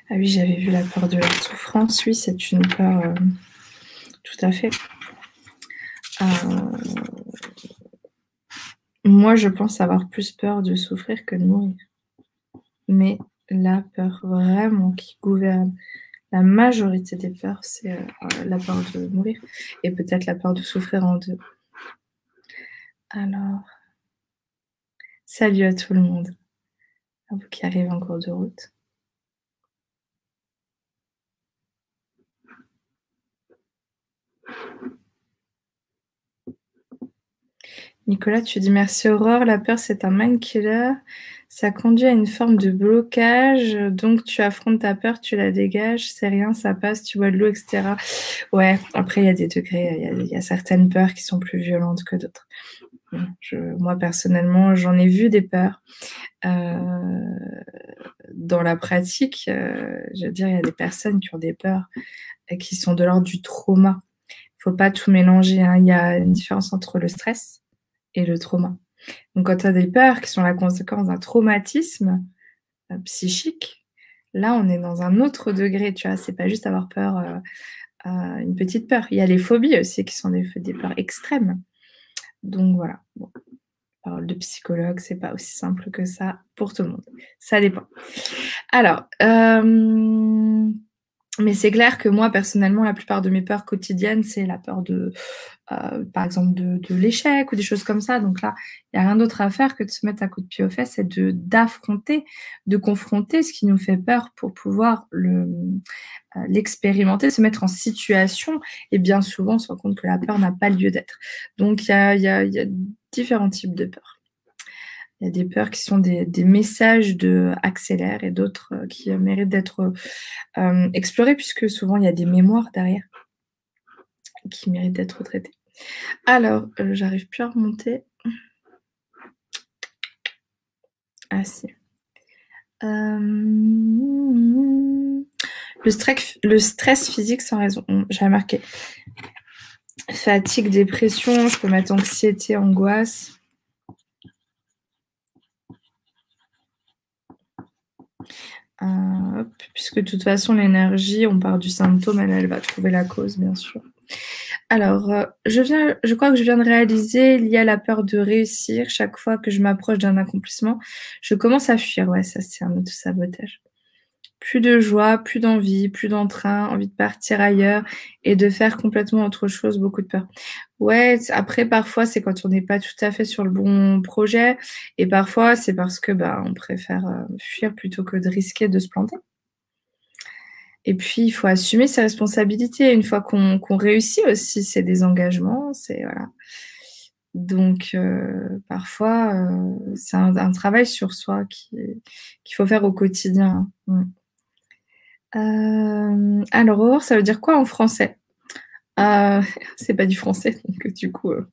Ah oui, j'avais vu la peur de la souffrance. Oui, c'est une peur euh, tout à fait. Euh, moi, je pense avoir plus peur de souffrir que de mourir. Mais la peur vraiment qui gouverne la majorité des peurs, c'est euh, la peur de mourir et peut-être la peur de souffrir en deux. Alors, salut à tout le monde, à vous qui arrivez en cours de route. Nicolas, tu dis merci Aurore, la peur c'est un mind killer ça conduit à une forme de blocage. Donc, tu affrontes ta peur, tu la dégages, c'est rien, ça passe, tu bois de l'eau, etc. Ouais, après, il y a des degrés, il y, a certaines peurs qui sont plus violentes que d'autres. moi, personnellement, j'en ai vu des peurs. Euh, dans la pratique, euh, je veux dire, il y a des personnes qui ont des peurs et qui sont de l'ordre du trauma. Il faut pas tout mélanger. Hein. Il y a une différence entre le stress et le trauma. Donc, quand tu as des peurs qui sont la conséquence d'un traumatisme euh, psychique, là, on est dans un autre degré, tu vois. C'est pas juste avoir peur, euh, euh, une petite peur. Il y a les phobies aussi qui sont des, peurs extrêmes. Donc, voilà. Bon. Parole de psychologue, c'est pas aussi simple que ça pour tout le monde. Ça dépend. Alors, mais c'est clair que moi, personnellement, la plupart de mes peurs quotidiennes, c'est la peur de, euh, par exemple, de, l'échec ou des choses comme ça. Donc là, il n'y a rien d'autre à faire que de se mettre un coup de pied aux fesses et de d'affronter, de confronter ce qui nous fait peur pour pouvoir euh, l'expérimenter, se mettre en situation. Et bien souvent, on se rend compte que la peur n'a pas lieu d'être. Donc il y a différents types de peurs. Il y a des peurs qui sont des, messages de accélère et d'autres euh, qui méritent d'être euh, explorés puisque souvent il y a des mémoires derrière qui méritent d'être traitées. Alors, euh, j'arrive plus à remonter. Ah si. Le, stress, physique sans raison. J'ai remarqué. Fatigue, dépression, je peux mettre anxiété, angoisse. Euh, puisque de toute façon, l'énergie, on part du symptôme, elle, va trouver la cause, bien sûr. Alors, euh, je, viens, je crois que je viens de réaliser, il y a la peur de réussir. Chaque fois que je m'approche d'un accomplissement, je commence à fuir. Ouais, ça, c'est un autre sabotage plus de joie, plus d'envie, plus d'entrain, envie de partir ailleurs et de faire complètement autre chose, beaucoup de peur. Ouais, après parfois c'est quand on n'est pas tout à fait sur le bon projet et parfois c'est parce que bah on préfère euh, fuir plutôt que de risquer de se planter. Et puis il faut assumer ses responsabilités une fois qu'on réussit aussi ses désengagements, c'est voilà. Donc euh, parfois euh, c'est un, travail sur soi qu'il faut faire au quotidien. Hein. Euh, alors, ça veut dire quoi en français? Euh, C'est pas du français, donc du coup, euh,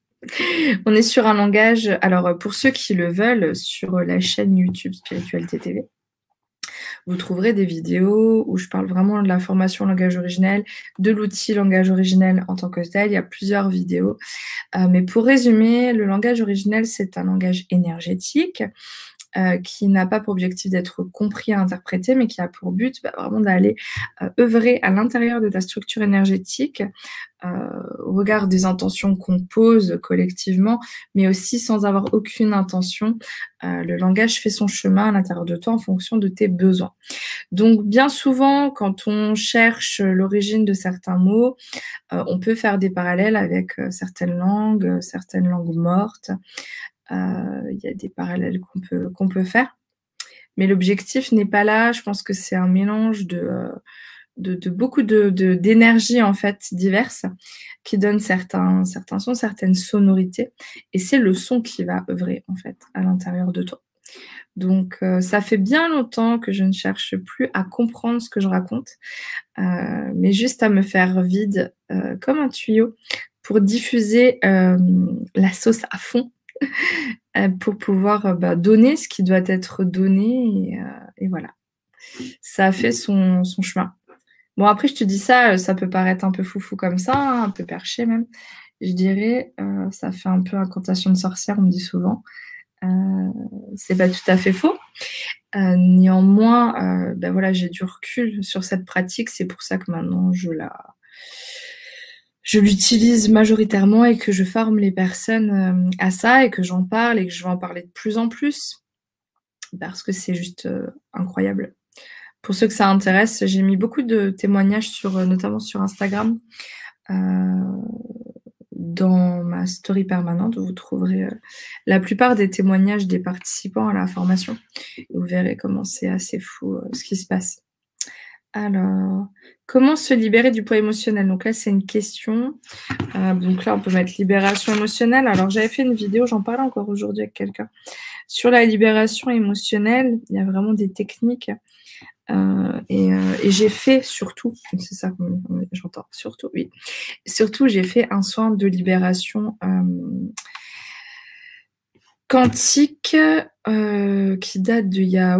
on est sur un langage. Alors, pour ceux qui le veulent, sur la chaîne YouTube Spiritualité TV, vous trouverez des vidéos où je parle vraiment de la formation langage originel, de l'outil langage originel en tant que tel. Il y a plusieurs vidéos. mais pour résumer, le langage originel, c'est un langage énergétique euh, qui n'a pas pour objectif d'être compris et interprété, mais qui a pour but bah, vraiment d'aller euh, œuvrer à l'intérieur de ta structure énergétique euh, au regard des intentions qu'on pose collectivement, mais aussi sans avoir aucune intention. le langage fait son chemin à l'intérieur de toi en fonction de tes besoins. Donc bien souvent, quand on cherche l'origine de certains mots, on peut faire des parallèles avec certaines langues, certaines langues mortes. Euh, il y a des parallèles qu'on peut, qu'on peut faire. Mais l'objectif n'est pas là. Je pense que c'est un mélange de, euh, de, beaucoup de, d'énergie en fait diverses qui donnent certains, certains sons, certaines sonorités. Et c'est le son qui va œuvrer en fait à l'intérieur de toi. Donc euh, ça fait bien longtemps que je ne cherche plus à comprendre ce que je raconte, euh, mais juste à me faire vide comme un tuyau pour diffuser la sauce à fond pour pouvoir bah, donner ce qui doit être donné et, voilà. Ça a fait son, chemin. Bon, après, je te dis ça, euh, ça peut paraître un peu foufou comme ça, hein, un peu perché même. Je dirais, euh, ça fait un peu incantation de sorcière, on me dit souvent. Euh, c'est pas tout à fait faux. néanmoins, ben voilà, j'ai du recul sur cette pratique. C'est pour ça que maintenant je la, je l'utilise majoritairement et que je forme les personnes à ça et que j'en parle et que je vais en parler de plus en plus parce que c'est juste incroyable. Pour ceux que ça intéresse, j'ai mis beaucoup de témoignages sur, euh, notamment sur Instagram. Euh, dans ma story permanente, vous trouverez euh, la plupart des témoignages des participants à la formation. Vous verrez comment c'est assez fou ce qui se passe. Alors, comment se libérer du poids émotionnel? Donc là, c'est une question. donc là, on peut mettre libération émotionnelle. Alors, j'avais fait une vidéo, j'en parlais encore aujourd'hui avec quelqu'un, sur la libération émotionnelle. Il y a vraiment des techniques euh, euh, et, j'ai fait surtout, c'est ça j'entends, surtout, oui, surtout j'ai fait un soin de libération euh, quantique qui date d'il y a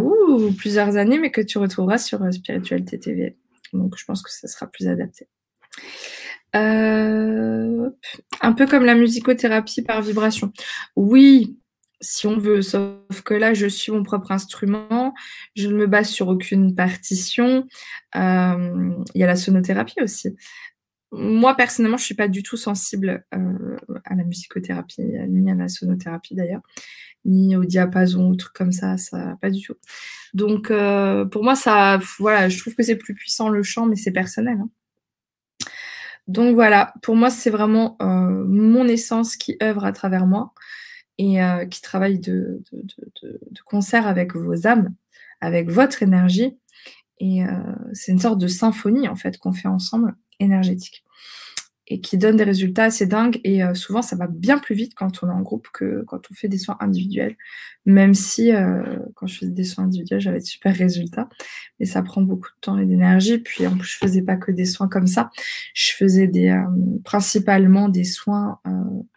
plusieurs années, mais que tu retrouveras sur Spiritualité TV. Donc je pense que ça sera plus adapté. un peu comme la musicothérapie par vibration. Oui, si on veut. Sauf que là, je suis mon propre instrument, je ne me base sur aucune partition. Euh, il y a la sonothérapie aussi. Moi, personnellement, je suis pas du tout sensible euh, à la musicothérapie, ni à la sonothérapie d'ailleurs, ni au diapason ou trucs comme ça, ça, pas du tout. Donc, euh, pour moi, ça, voilà, je trouve que c'est plus puissant le chant, mais c'est personnel. Hein. Donc voilà, pour moi, c'est vraiment mon essence qui œuvre à travers moi et euh, qui travaille de, concert avec vos âmes, avec votre énergie. Et euh, c'est une sorte de symphonie en fait qu'on fait ensemble, énergétique et qui donne des résultats assez dingues. Et euh, souvent, ça va bien plus vite quand on est en groupe que quand on fait des soins individuels. Même si, euh, quand je faisais des soins individuels, j'avais de super résultats. Mais ça prend beaucoup de temps et d'énergie. Puis, en plus, je faisais pas que des soins comme ça. Je faisais des, euh, principalement des soins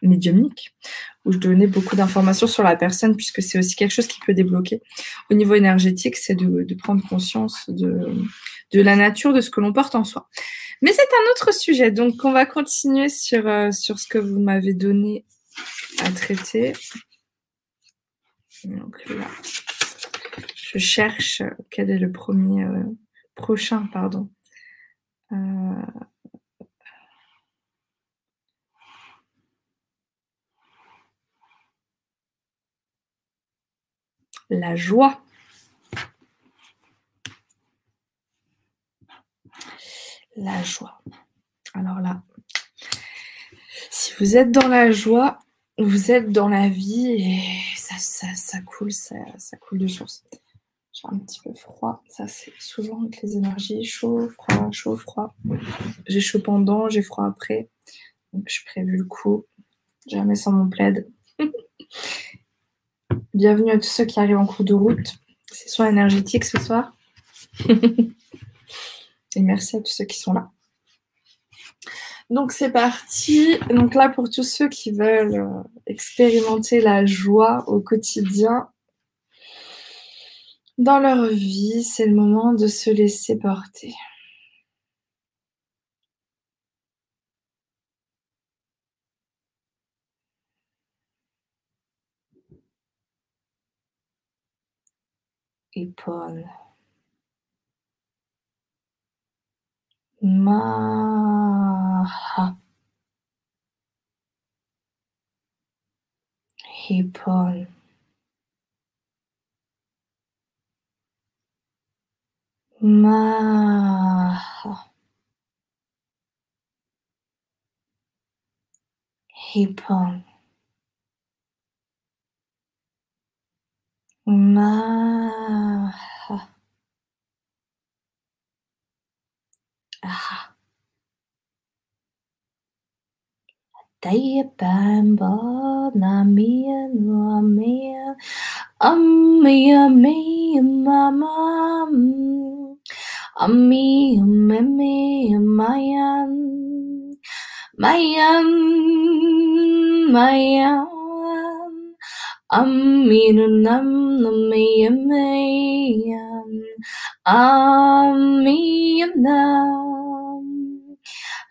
médiumniques où je donnais beaucoup d'informations sur la personne, puisque c'est aussi quelque chose qui peut débloquer. Au niveau énergétique, c'est de, de, prendre conscience de, de la nature de ce que l'on porte en soi. Mais c'est un autre sujet, donc on va continuer sur, euh, sur ce que vous m'avez donné à traiter. Donc là, je cherche quel est le premier euh, prochain, pardon. Euh, la joie. La joie. Alors là, si vous êtes dans la joie, vous êtes dans la vie et ça, ça, coule, ça, coule de source. J'ai un petit peu froid, ça c'est souvent avec les énergies, chaud, froid, chaud, froid. J'ai chaud pendant, j'ai froid après. Donc je prévu le coup, jamais sans mon plaid. Bienvenue à tous ceux qui arrivent en cours de route. C'est soit énergétique ce soir. Et merci à tous ceux qui sont là. Donc c'est parti. Donc là, pour tous ceux qui veulent euh, expérimenter la joie au quotidien dans leur vie, c'est le moment de se laisser porter. Paul. Maha. Hippon. Maha. Hippon. Maha. طيبا نامين وامين أمي أمي ماما أمي أمي مايان مايان مايان أمي نم نمي مايان أمي نم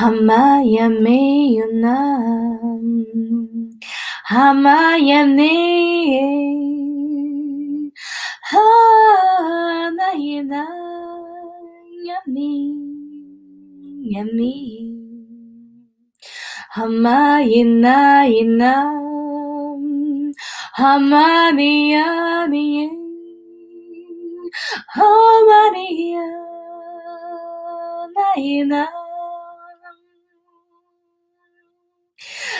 Hamayameyunam Hamayamey Hanayina Yami Yami Hamayina Yinam Hamaniyamiyin Hamaniyanayinam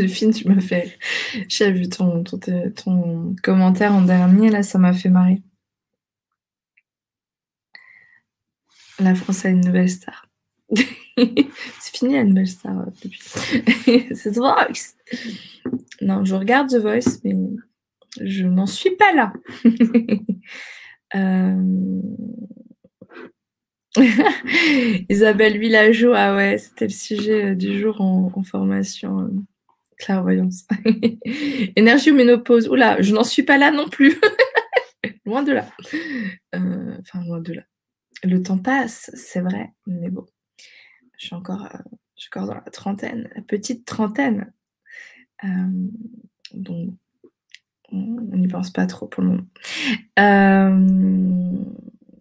Delphine, tu m'as fait. J'ai vu ton, ton, ton, commentaire en dernier, là, ça m'a fait marrer. La France a une nouvelle star. C'est fini la nouvelle star euh, depuis. C'est Voice. Non, je regarde The Voice, mais je n'en suis pas là. euh... Isabelle Villageau, ah ouais, c'était le sujet du jour en formation. Clairvoyance. Énergie ou ménopause? Oula, je n'en suis pas là non plus. loin de là. Euh, enfin, loin de là. Le temps passe, c'est vrai, mais bon. Je suis encore, euh, dans la trentaine, la petite trentaine. Euh, donc, on n'y pense pas trop pour le moment.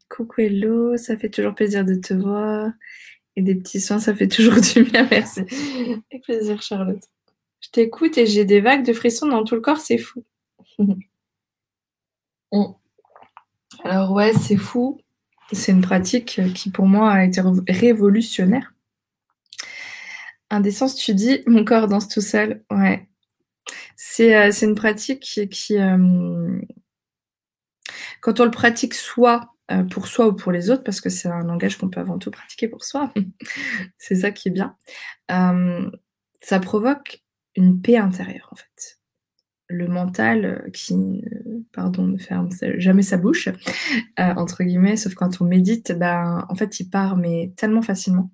Coucou Hello, ça fait toujours plaisir de te voir. Et des petits soins, ça fait toujours du bien, merci. Avec plaisir, Charlotte. Je t'écoute et j'ai des vagues de frissons dans tout le corps, c'est fou. Alors ouais, c'est fou. C'est une pratique qui pour moi a été révolutionnaire. Indécence, tu dis, mon corps danse tout seul. Ouais. C'est euh, une pratique qui, euh, quand on le pratique soit euh, pour soi ou pour les autres, parce que c'est un langage qu'on peut avant tout pratiquer pour soi, c'est ça qui est bien, ça provoque une paix intérieure en fait. Le mental qui, pardon, ne ferme jamais sa bouche, entre guillemets, sauf quand on médite, ben, en fait, il part mais tellement facilement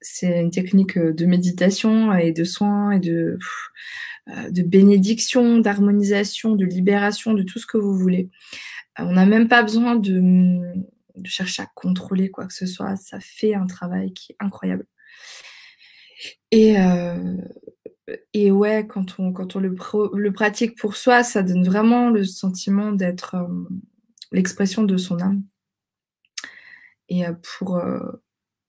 c'est une technique euh, de méditation et de soins et de, euh, de bénédiction, d'harmonisation, de libération, de tout ce que vous voulez. Euh, on n'a même pas besoin de, chercher à contrôler quoi que ce soit. Ça fait un travail qui est incroyable. Et, et ouais, quand on, quand on le, pratique pour soi, ça donne vraiment le sentiment d'être l'expression de son âme. Et pour,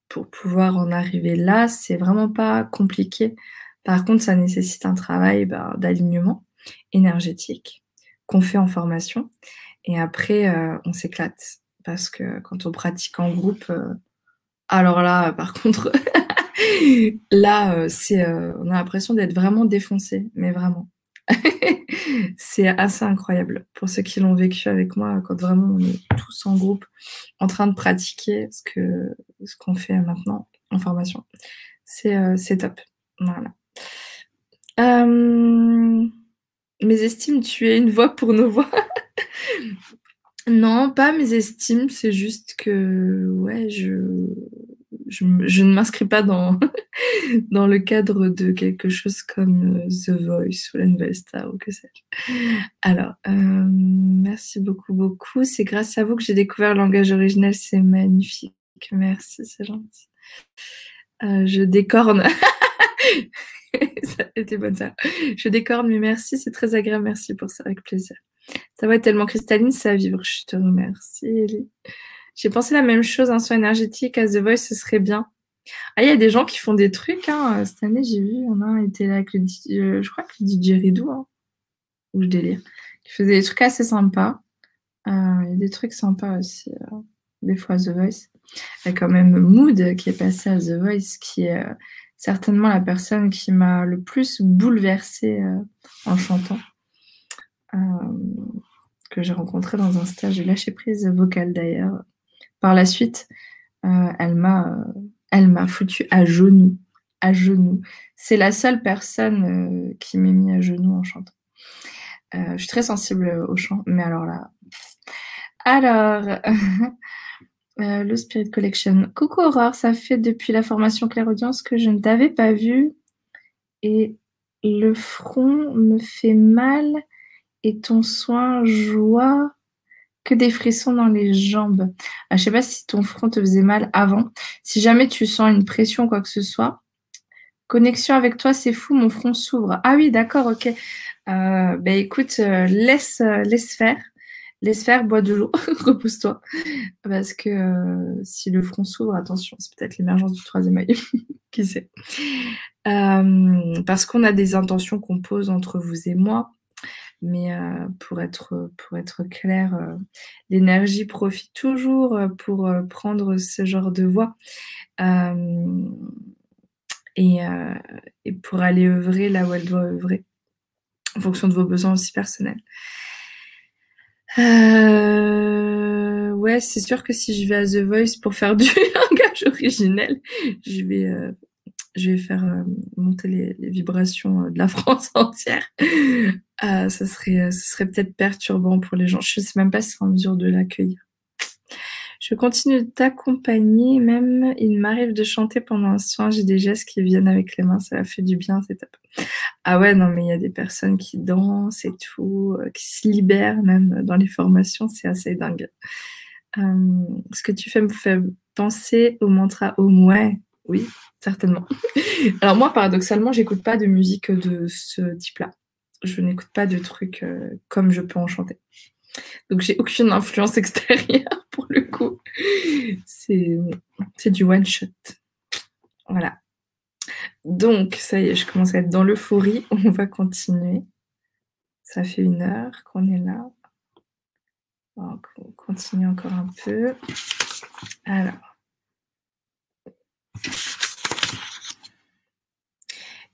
pour pouvoir en arriver là, c'est vraiment pas compliqué. Par contre, ça nécessite un travail bah, d'alignement énergétique qu'on fait en formation. Et après, euh, on s'éclate. Parce que quand on pratique en groupe, euh, alors là, par contre, là, euh, c'est, on a l'impression d'être vraiment défoncé, mais vraiment. c'est assez incroyable. Pour ceux qui l'ont vécu avec moi, quand vraiment on est tous en groupe en train de pratiquer ce qu'on fait maintenant en formation, c'est euh, top. Voilà. Euh, mes estimes, tu es une voix pour nos voix? non, pas mes estimes, c'est juste que ouais, je je, ne m'inscris pas dans, dans le cadre de quelque chose comme euh, The Voice ou la Nouvelle Star ou que sais-je. Alors, euh, merci beaucoup, beaucoup. C'est grâce à vous que j'ai découvert le langage original. C'est magnifique. Merci, c'est gentil. Euh, je décorne. ça était bonne ça. Je décorne, mais merci, c'est très agréable. Merci pour ça, avec plaisir. Ta voix est tellement cristalline, ça vibre. Je te remercie, Ellie. J'ai pensé la même chose, un soin énergétique à The Voice, ce serait bien. Ah, il y a des gens qui font des trucs. Hein. Cette année, j'ai vu, on a été là avec le euh, je crois que le DJ Ridou, hein, ou je délire, qui faisait des trucs assez sympas. Euh, il y a des trucs sympas aussi, euh, des fois The Voice. Il y a quand même Mood qui est passé à The Voice, qui est certainement la personne qui m'a le plus bouleversée en chantant. que j'ai rencontré dans un stage de lâcher prise vocal d'ailleurs par la suite, euh, elle m'a, euh, elle m'a foutu à genoux, à genoux. C'est la seule personne euh, qui m'est mis à genoux en chantant. je suis très sensible au chant, mais alors là. Alors, le Spirit Collection. Coucou Aurore, ça fait depuis la formation Claire Audience que je ne t'avais pas vu et le front me fait mal et ton soin joie des frissons dans les jambes. Ah, je sais pas si ton front te faisait mal avant. Si jamais tu sens une pression, quoi que ce soit, connexion avec toi, c'est fou, mon front s'ouvre. Ah oui, d'accord, ok. Euh, ben écoute, euh, laisse, euh, laisse faire. Laisse faire, bois de l'eau, repose-toi. Parce que si le front s'ouvre, attention, c'est peut-être l'émergence du troisième œil. Qui sait? Parce qu'on a des intentions qu'on pose entre vous et moi. Mais euh, pour, être, pour être clair, euh, l'énergie profite toujours euh, pour prendre ce genre de voie et, et, pour aller œuvrer là où elle doit œuvrer, en fonction de vos besoins aussi personnels. ouais, c'est sûr que si je vais à The Voice pour faire du langage originel, je vais je vais faire euh, monter les, vibrations euh, de la France entière. Euh, ça serait, ce serait peut-être perturbant pour les gens. Je ne sais même pas si c'est en mesure de l'accueillir. Je continue de t'accompagner, même il m'arrive de chanter pendant un soin, j'ai des gestes qui viennent avec les mains, ça fait du bien, c'est top. Ah ouais, non, mais il y a des personnes qui dansent et tout, qui se libèrent même dans les formations, c'est assez dingue. ce que tu fais me fait penser au mantra Om, oui, certainement. Alors moi, paradoxalement, j'écoute pas de musique de ce type-là. Je n'écoute pas de trucs euh, comme je peux en chanter. Donc j'ai aucune influence extérieure pour le coup. C'est du one shot. Voilà. Donc ça y est, je commence à être dans l'euphorie. On va continuer. Ça fait une heure qu'on est là. on continue encore un peu. Alors.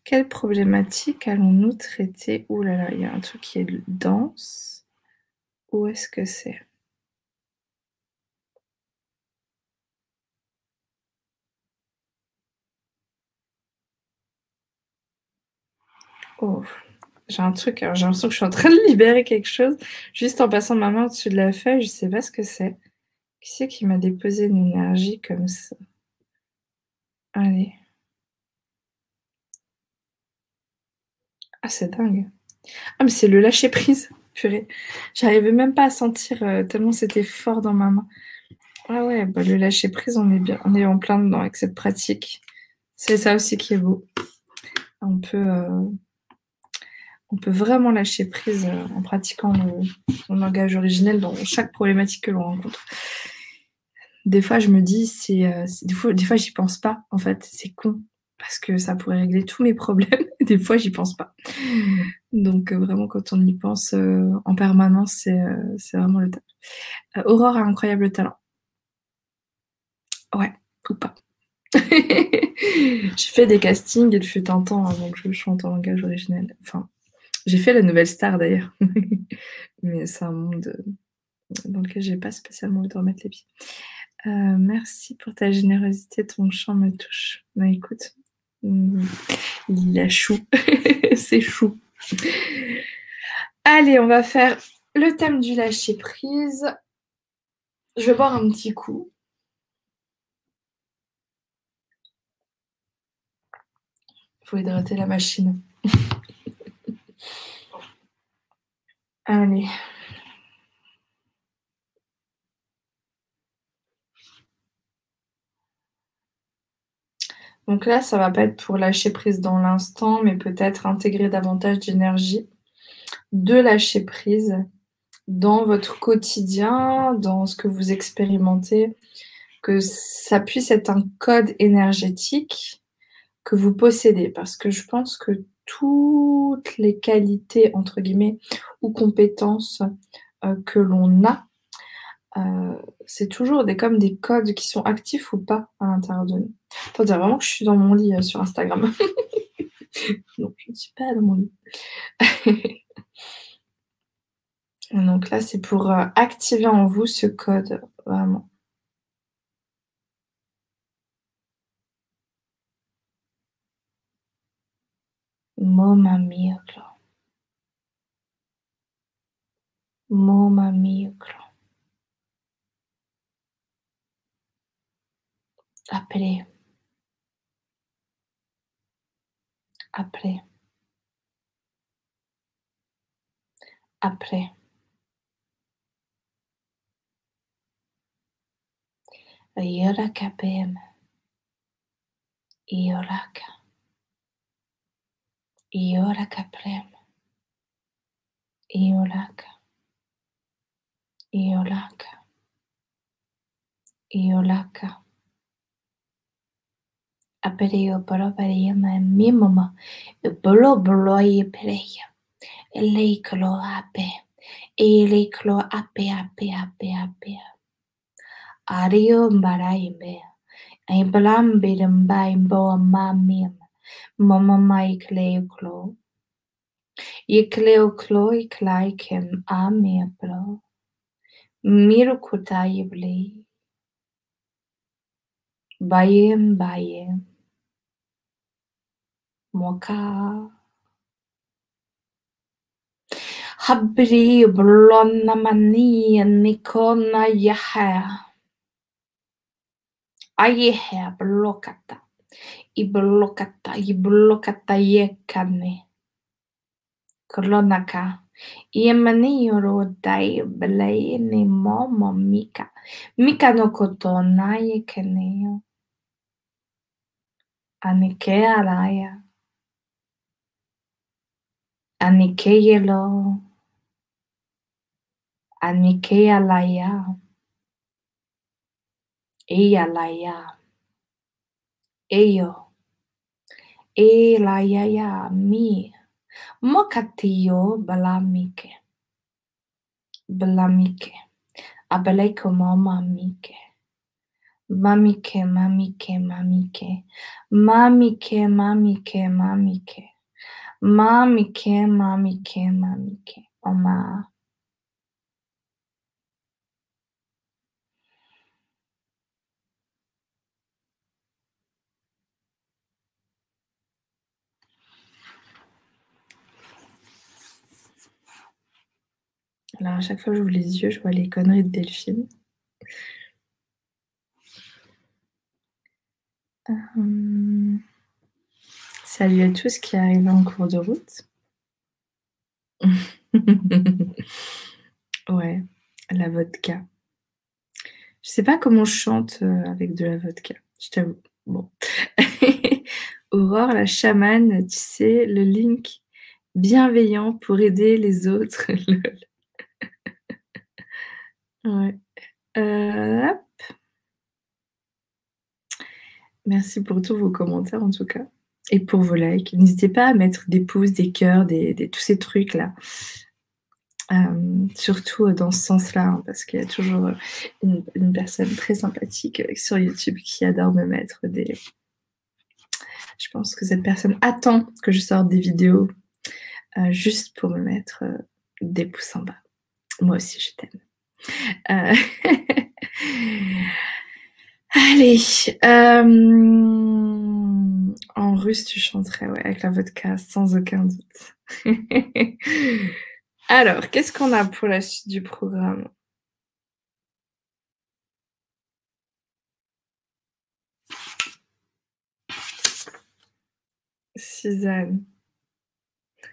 Quelle problématique allons-nous traiter? Ouh là là, il y a un truc qui est dense. Où est-ce que c'est? Oh, j'ai un truc, j'ai l'impression que je suis en train de libérer quelque chose, juste en passant ma main au-dessus de la feuille, je sais pas ce que c'est. Qui c'est qui m'a déposé une énergie comme ça? Allez. Ah, c'est dingue. Ah, mais c'est le lâcher prise, purée. J'arrivais même pas à sentir euh, tellement c'était fort dans ma main. Ah ouais, bah, le lâcher prise, on est bien, on est en plein dedans avec cette pratique. C'est ça aussi qui est beau. On peut, euh, on peut vraiment lâcher prise euh, en pratiquant le, langage originel dans chaque problématique que l'on rencontre. Des fois, je me dis, c'est, euh, des fois, des fois, j'y pense pas. En fait, c'est con parce que ça pourrait régler tous mes problèmes. des fois, j'y pense pas. Donc, euh, vraiment, quand on y pense en permanence, c'est, vraiment le top. Aurore a un incroyable talent. Ouais, ou pas. J'ai fait des castings, il fut un temps avant que je chante en langage originel. Enfin, j'ai fait la nouvelle star d'ailleurs. Mais c'est un monde euh, dans lequel j'ai pas spécialement envie de remettre les pieds. Euh, merci pour ta générosité, ton chant me touche. Bah écoute, il a chou, c'est chou. Allez, on va faire le thème du lâcher prise. Je vais boire un petit coup. Il faut hydrater la machine. Allez. Donc là, ça va pas être pour lâcher prise dans l'instant, mais peut-être intégrer davantage d'énergie, de lâcher prise dans votre quotidien, dans ce que vous expérimentez, que ça puisse être un code énergétique que vous possédez. Parce que je pense que toutes les qualités, entre guillemets, ou compétences euh, que l'on a, euh, c'est toujours des, comme des codes qui sont actifs ou pas à l'intérieur de nous. Faut dire vraiment que je suis dans mon lit euh, sur Instagram. non, je ne suis pas dans mon lit. Donc là, c'est pour activer en vous ce code, vraiment. Moma micro. Moma micro. Après. Après. Après. Yoraka Bem. Yoraka. Yoraka Prem. Yoraka. Yoraka. Yoraka. أبريو بربري ما ميمما برو بروي بريا ليكلو أبي إليكلو أبي أبي أبي أبي أريو مرايبي أي بلام بيرم بايم بو ماميم ماما مايك ليكلو يكليو كلو يكلايكم آمي برو ميرو كتايبلي بايم بايم 뭐가 حبري بلون مني نيكون يحا أيها بلوكتا 이블로갔다 이블로갔다 예갔네 그러나가 이에만이 요로다이 블레이니 모모 미카 미카노 코토 나예케네요 아니 게 알아야 Anike alaya. Eyalaya. Eyo. Elayaya mi. Mokatiyo balamike. Balamike. Abeleko mama mike. Mamike, mamike, mamike. Mamike, mamike, mamike. Mamike, mamike, mamike. Oma. Alors à chaque fois que j'ouvre les yeux, je vois les conneries de Delphine. Euh, salut à tous qui arrivent en cours de route. ouais, la vodka. Je sais pas comment je chante euh, avec de la vodka, je t'avoue. Bon. Aurore, la chamane, tu sais, le link bienveillant pour aider les autres. ouais. Euh, Merci pour tous vos commentaires en tout cas. Et pour vos likes. N'hésitez pas à mettre des pouces, des cœurs, des, tous ces trucs-là. Euh, surtout dans ce sens-là, hein, parce qu'il y a toujours une, personne très sympathique euh, sur YouTube qui adore me mettre des. Je pense que cette personne attend que je sorte des vidéos euh, juste pour me mettre des pouces en bas. Moi aussi, je t'aime. Allez, euh, en russe, tu chanterais avec la vodka, sans aucun doute. Alors, qu'est-ce qu'on a pour la suite du programme? Suzanne.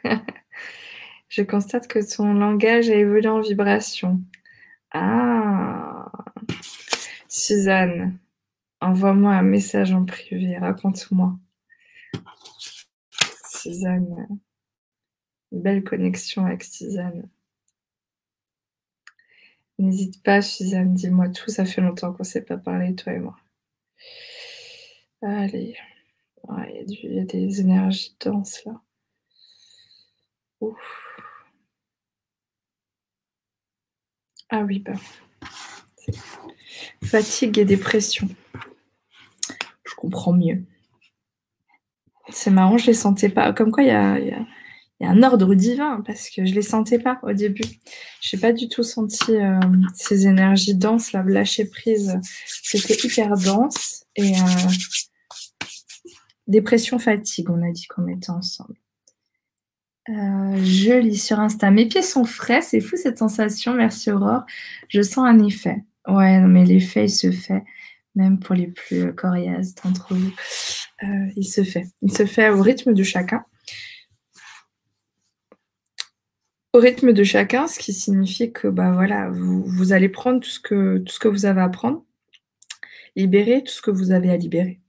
Je constate que ton langage a évolué en vibration. Ah, Suzanne, Envoie-moi un message en privé, raconte-moi. Suzanne, belle connexion avec Suzanne. N'hésite pas, Suzanne, dis-moi tout. Ça fait longtemps qu'on ne s'est pas parlé, toi et moi. Allez. Il y, a des énergies denses là. Ouf. Ah oui, bah. Fatigue et dépression comprends mieux. C'est marrant, je les sentais pas. Comme quoi, il y a, un ordre divin parce que je les sentais pas au début. Je n'ai pas du tout senti euh, ces énergies denses, la lâcher prise. C'était hyper dense et euh, dépression, fatigue. On a dit qu'on était ensemble. Euh, je lis sur Insta. Mes pieds sont frais, c'est fou cette sensation. Merci Aurore. Je sens un effet. Ouais, mais l'effet il se fait même pour les plus coriaces d'entre vous. Euh, il se fait. Il se fait au rythme de chacun. Au rythme de chacun, ce qui signifie que bah, voilà, vous, allez prendre tout ce, que, tout ce que vous avez à prendre, libérer tout ce que vous avez à libérer.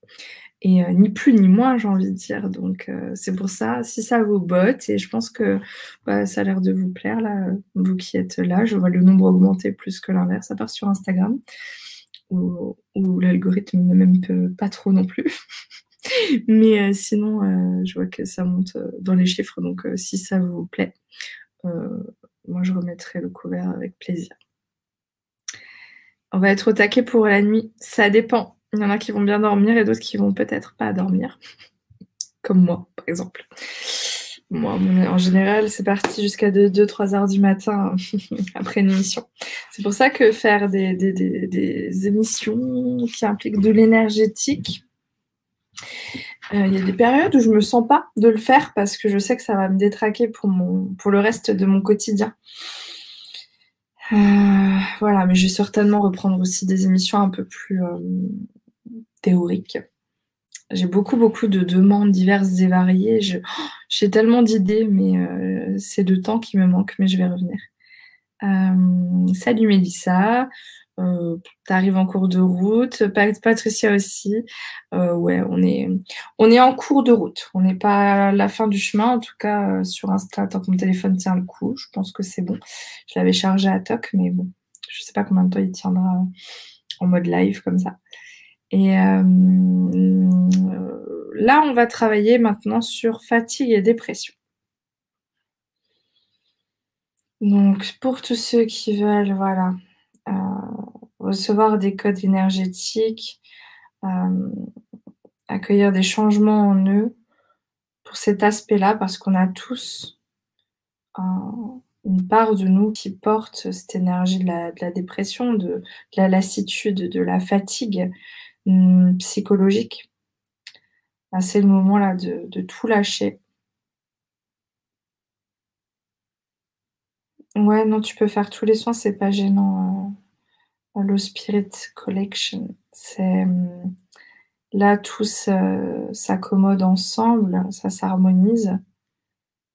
Et euh, ni plus ni moins, j'ai envie de dire. Donc, euh, c'est pour ça, si ça vous botte, et je pense que bah, ça a l'air de vous plaire, là, vous qui êtes là, je vois le nombre augmenter plus que l'inverse, à part sur Instagram où, l'algorithme ne m'aime pas trop non plus. Mais euh, sinon, euh, je vois que ça monte euh, dans les chiffres, donc si ça vous plaît, moi je remettrai le couvert avec plaisir. On va être au taquet pour la nuit. Ça dépend. Il y en a qui vont bien dormir et d'autres qui vont peut-être pas dormir. Comme moi, par exemple. Moi, en général, c'est parti jusqu'à 2-3 heures du matin après une émission. C'est pour ça que faire des, émissions qui impliquent de l'énergétique, euh, il y a des périodes où je ne me sens pas de le faire parce que je sais que ça va me détraquer pour, mon, pour le reste de mon quotidien. Euh, voilà, mais je vais certainement reprendre aussi des émissions un peu plus euh, théoriques j'ai beaucoup, beaucoup de demandes diverses et variées. J'ai tellement d'idées, mais c'est le temps qui me manque, mais je vais revenir. Salut Mélissa. Euh, T'arrives en cours de route. Patricia aussi. Euh, ouais, on est, on est en cours de route. On n'est pas à la fin du chemin, en tout cas sur Insta, tant que mon téléphone tient le coup. Je pense que c'est bon. Je l'avais chargé à toc, mais bon, je sais pas combien de temps il tiendra en mode live comme ça. Et euh, là, on va travailler maintenant sur fatigue et dépression. Donc, pour tous ceux qui veulent, voilà, euh, recevoir des codes énergétiques, accueillir des changements en eux pour cet aspect-là, parce qu'on a tous une part de nous qui porte cette énergie de la, dépression, de, la lassitude, de la fatigue hum, psychologique. C'est le moment là de, tout lâcher. Ouais, non, tu peux faire tous les soins, c'est pas gênant. Euh, Spirit Collection, c'est hum, là tout s'accommode ensemble, ça s'harmonise.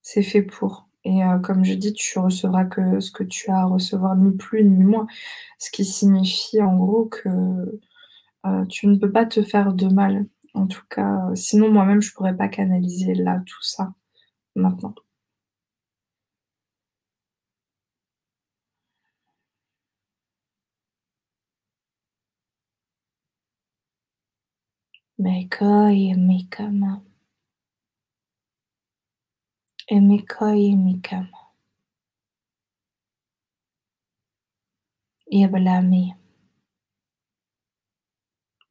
C'est fait pour. Et euh, comme je dis, tu recevras que ce que tu as à recevoir, ni plus ni moins. Ce qui signifie en gros que euh, tu ne peux pas te faire de mal. En tout cas, sinon moi-même, je pourrais pas canaliser là tout ça maintenant. Mekoi e mikama. Emekoi e mikama. Yabalami.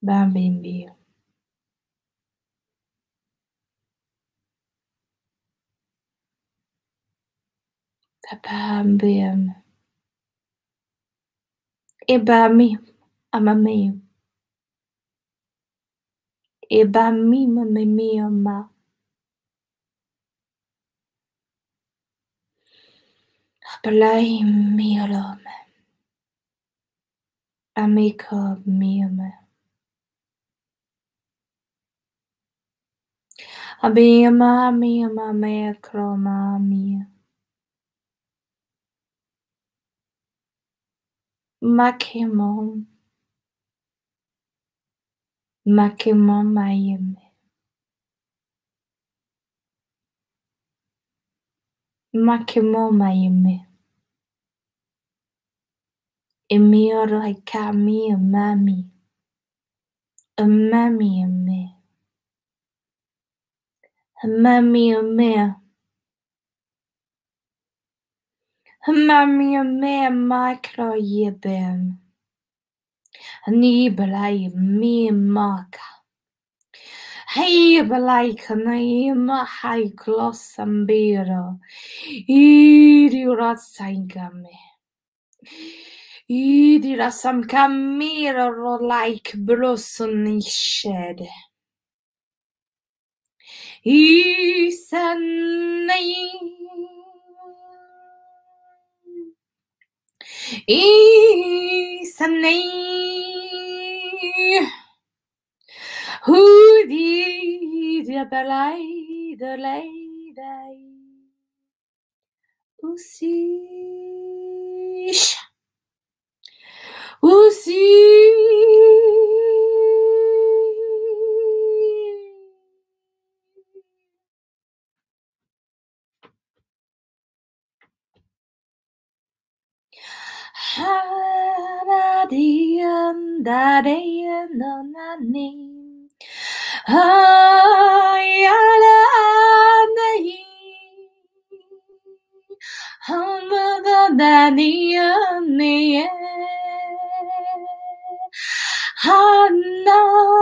Bambimbi. Babambiam. Ebami. Amami. et bah mime me mima. Appelai miolome. Amico miome. Abima mioma mea croma mia. Makemon. Makemo Mayeme. Makemo Mayeme. Emioro Haikami Umami. Umami Ume. Umami Ume. Umami Ume Micro Yebem. Nibelei mimaka. Hebelaik naim haiklos ambiro. Iriurat saingame. Idira sam kamira rolaik blosson ished. Isanai. Isanai. Hudi de balai de lei dai. Aussi. Haradian, Dadayan, Nonanim. Ayala Anahi. Hamadadanian, Hannah.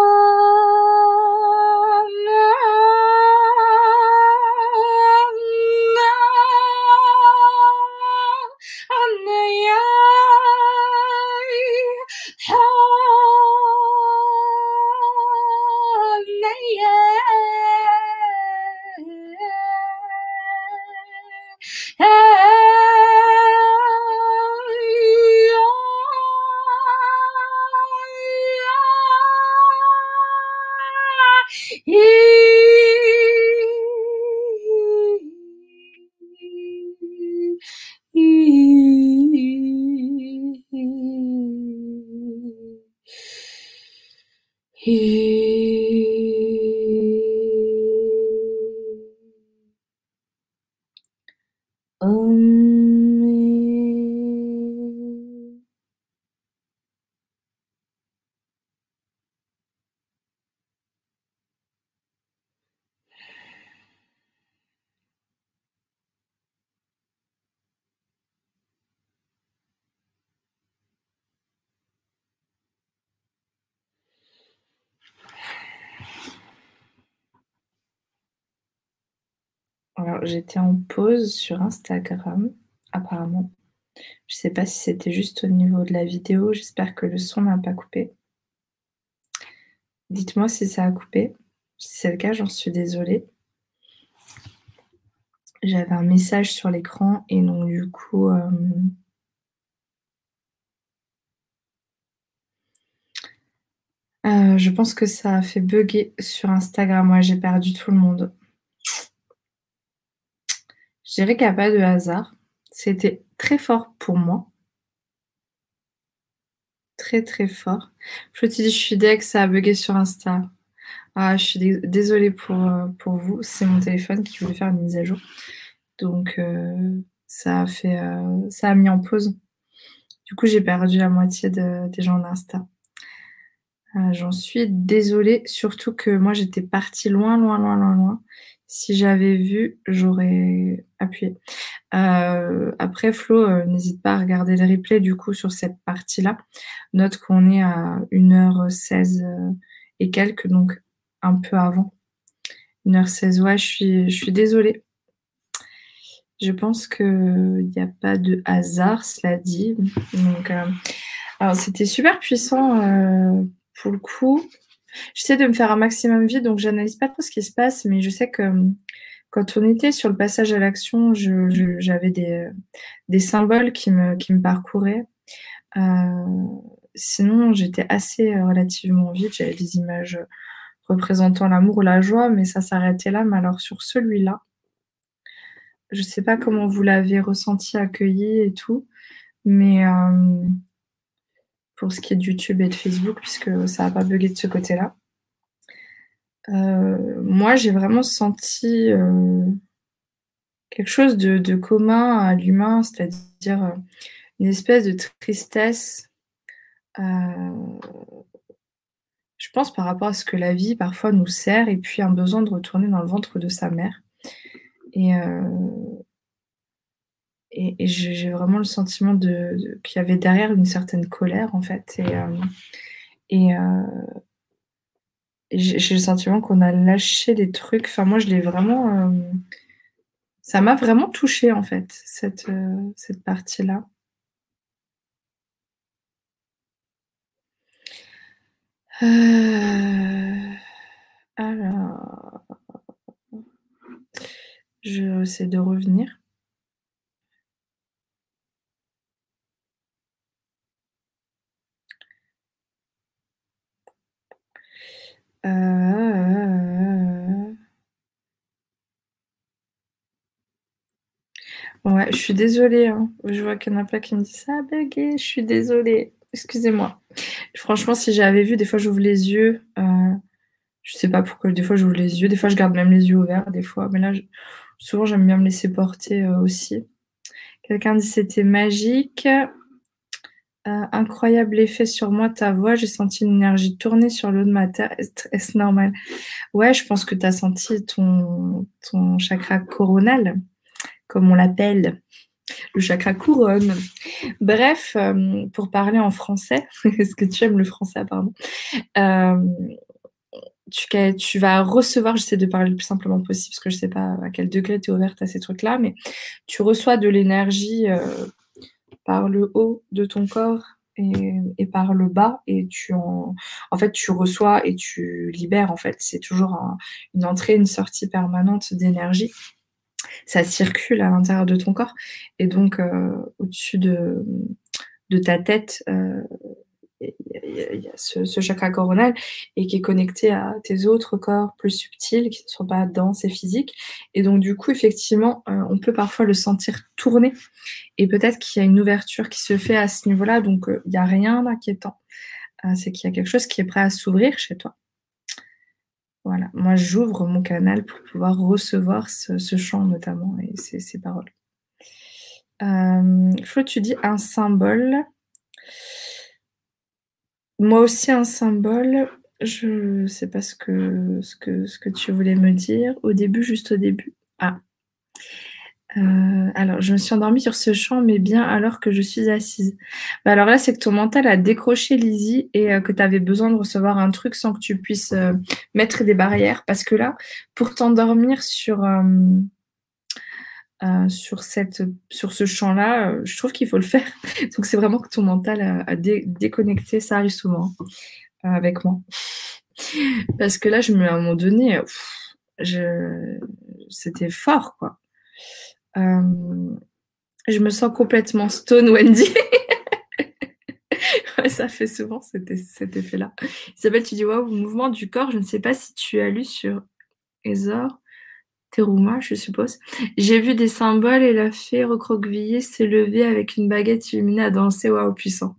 J'étais en pause sur Instagram, apparemment. Je ne sais pas si c'était juste au niveau de la vidéo. J'espère que le son n'a pas coupé. Dites-moi si ça a coupé. Si c'est le cas, j'en suis désolée. J'avais un message sur l'écran et donc du coup... Euh, euh, je pense que ça a fait bugger sur Instagram. Moi, j'ai perdu tout le monde. Je dirais qu'il n'y a pas de hasard. C'était très fort pour moi. Très très fort. Je te dis, je suis que ça a bugué sur Insta. Ah, je suis désolée pour, euh, pour vous. C'est mon téléphone qui voulait faire une mise à jour. Donc, euh, ça, a fait, euh, ça a mis en pause. Du coup, j'ai perdu la moitié des gens d'Insta. J'en suis désolée, surtout que moi, j'étais partie loin, loin, loin, loin, loin. Si j'avais vu, j'aurais appuyé. après, Flo, n'hésite pas à regarder le replay du coup sur cette partie-là. Note qu'on est à 1h16 et quelques, donc un peu avant. 1h16, ouais, je suis, je suis désolée. Je pense qu'il n'y a pas de hasard, cela dit. Donc, euh, alors, c'était super puissant euh, pour le coup. J'essaie de me faire un maximum vide, donc j'analyse pas trop ce qui se passe, mais je sais que quand on était sur le passage à l'action, j'avais des, des, symboles qui me, qui me parcouraient. Euh, sinon, j'étais assez relativement vide. J'avais des images représentant l'amour ou la joie, mais ça s'arrêtait là. Mais alors sur celui-là, je ne sais pas comment vous l'avez ressenti, accueilli et tout, mais euh, pour ce qui est de YouTube et de Facebook, puisque ça n'a pas bugué de ce côté-là. Euh, moi, j'ai vraiment senti euh, quelque chose de, de commun à l'humain, c'est-à-dire une espèce de tristesse je pense par rapport à ce que la vie parfois nous sert et puis un besoin de retourner dans le ventre de sa mère. Et, euh, et, j'ai vraiment le sentiment de, qu'il y avait derrière une certaine colère en fait. Et, euh, euh, j'ai le sentiment qu'on a lâché des trucs. Enfin, moi, je l'ai vraiment. ça m'a vraiment touchée en fait, cette, cette partie-là. Euh, alors, je essaie de revenir. Euh, ouais, je suis désolée. Hein. Je vois qu'il y en a plein qui me disent ça a bugué. Je suis désolée. Excusez-moi. Franchement, si j'avais vu, des fois j'ouvre les yeux. Euh, je sais pas pourquoi, des fois j'ouvre les yeux, des fois je garde même les yeux ouverts, des fois. Mais là, souvent j'aime bien me laisser porter euh, aussi. Quelqu'un dit c'était magique. Euh, incroyable effet sur moi, ta voix. J'ai senti une énergie tourner sur l'eau de ma terre. Est-ce normal? Ouais, je pense que tu as senti ton, ton chakra coronal, comme on l'appelle le chakra couronne. Bref, euh, pour parler en français, est-ce que tu aimes le français, pardon? Euh, tu, vas recevoir, j'essaie de parler le plus simplement possible parce que je ne sais pas à quel degré tu es ouverte à ces trucs-là, mais tu reçois de l'énergie par le haut de ton corps et, par le bas et tu en, en fait tu reçois et tu libères en fait c'est toujours une entrée une sortie permanente d'énergie ça circule à l'intérieur de ton corps. Et donc, euh, au-dessus de, de, ta tête, euh, y, a ce, chakra coronal et qui est connecté à tes autres corps plus subtils qui ne sont pas denses et physiques. Et donc, du coup, effectivement, euh, on peut parfois le sentir tourner et peut-être qu'il y a une ouverture qui se fait à ce niveau-là. Donc, il n'y a rien d'inquiétant. c'est qu'il y a quelque chose qui est prêt à s'ouvrir chez toi. Voilà, moi j'ouvre mon canal pour pouvoir recevoir ce, chant notamment et ces, paroles. Euh, Flo, tu dis un symbole. Moi aussi un symbole. Je ne sais pas ce que, ce, que, ce que tu voulais me dire. Au début, juste au début. Ah, euh, alors, je me suis endormie sur ce champ, mais bien alors que je suis assise. Bah, alors là, c'est que ton mental a décroché Lizzie et euh, que tu avais besoin de recevoir un truc sans que tu puisses euh, mettre des barrières. Parce que là, pour t'endormir sur, euh, sur, cette, sur ce champ-là, euh, je trouve qu'il faut le faire. Donc c'est vraiment que ton mental a, déconnecté, ça arrive souvent hein, avec moi. Parce que là, je me, à un moment donné, c'était fort, quoi. je me sens complètement stone, Wendy. ça fait souvent cet, cet effet-là. Isabelle, tu dis waouh, mouvement du corps. Je ne sais pas si tu as lu sur Ezor, Teruma, je suppose. J'ai vu des symboles et la fée recroquevillée s'est levée avec une baguette illuminée à danser. Waouh, puissant.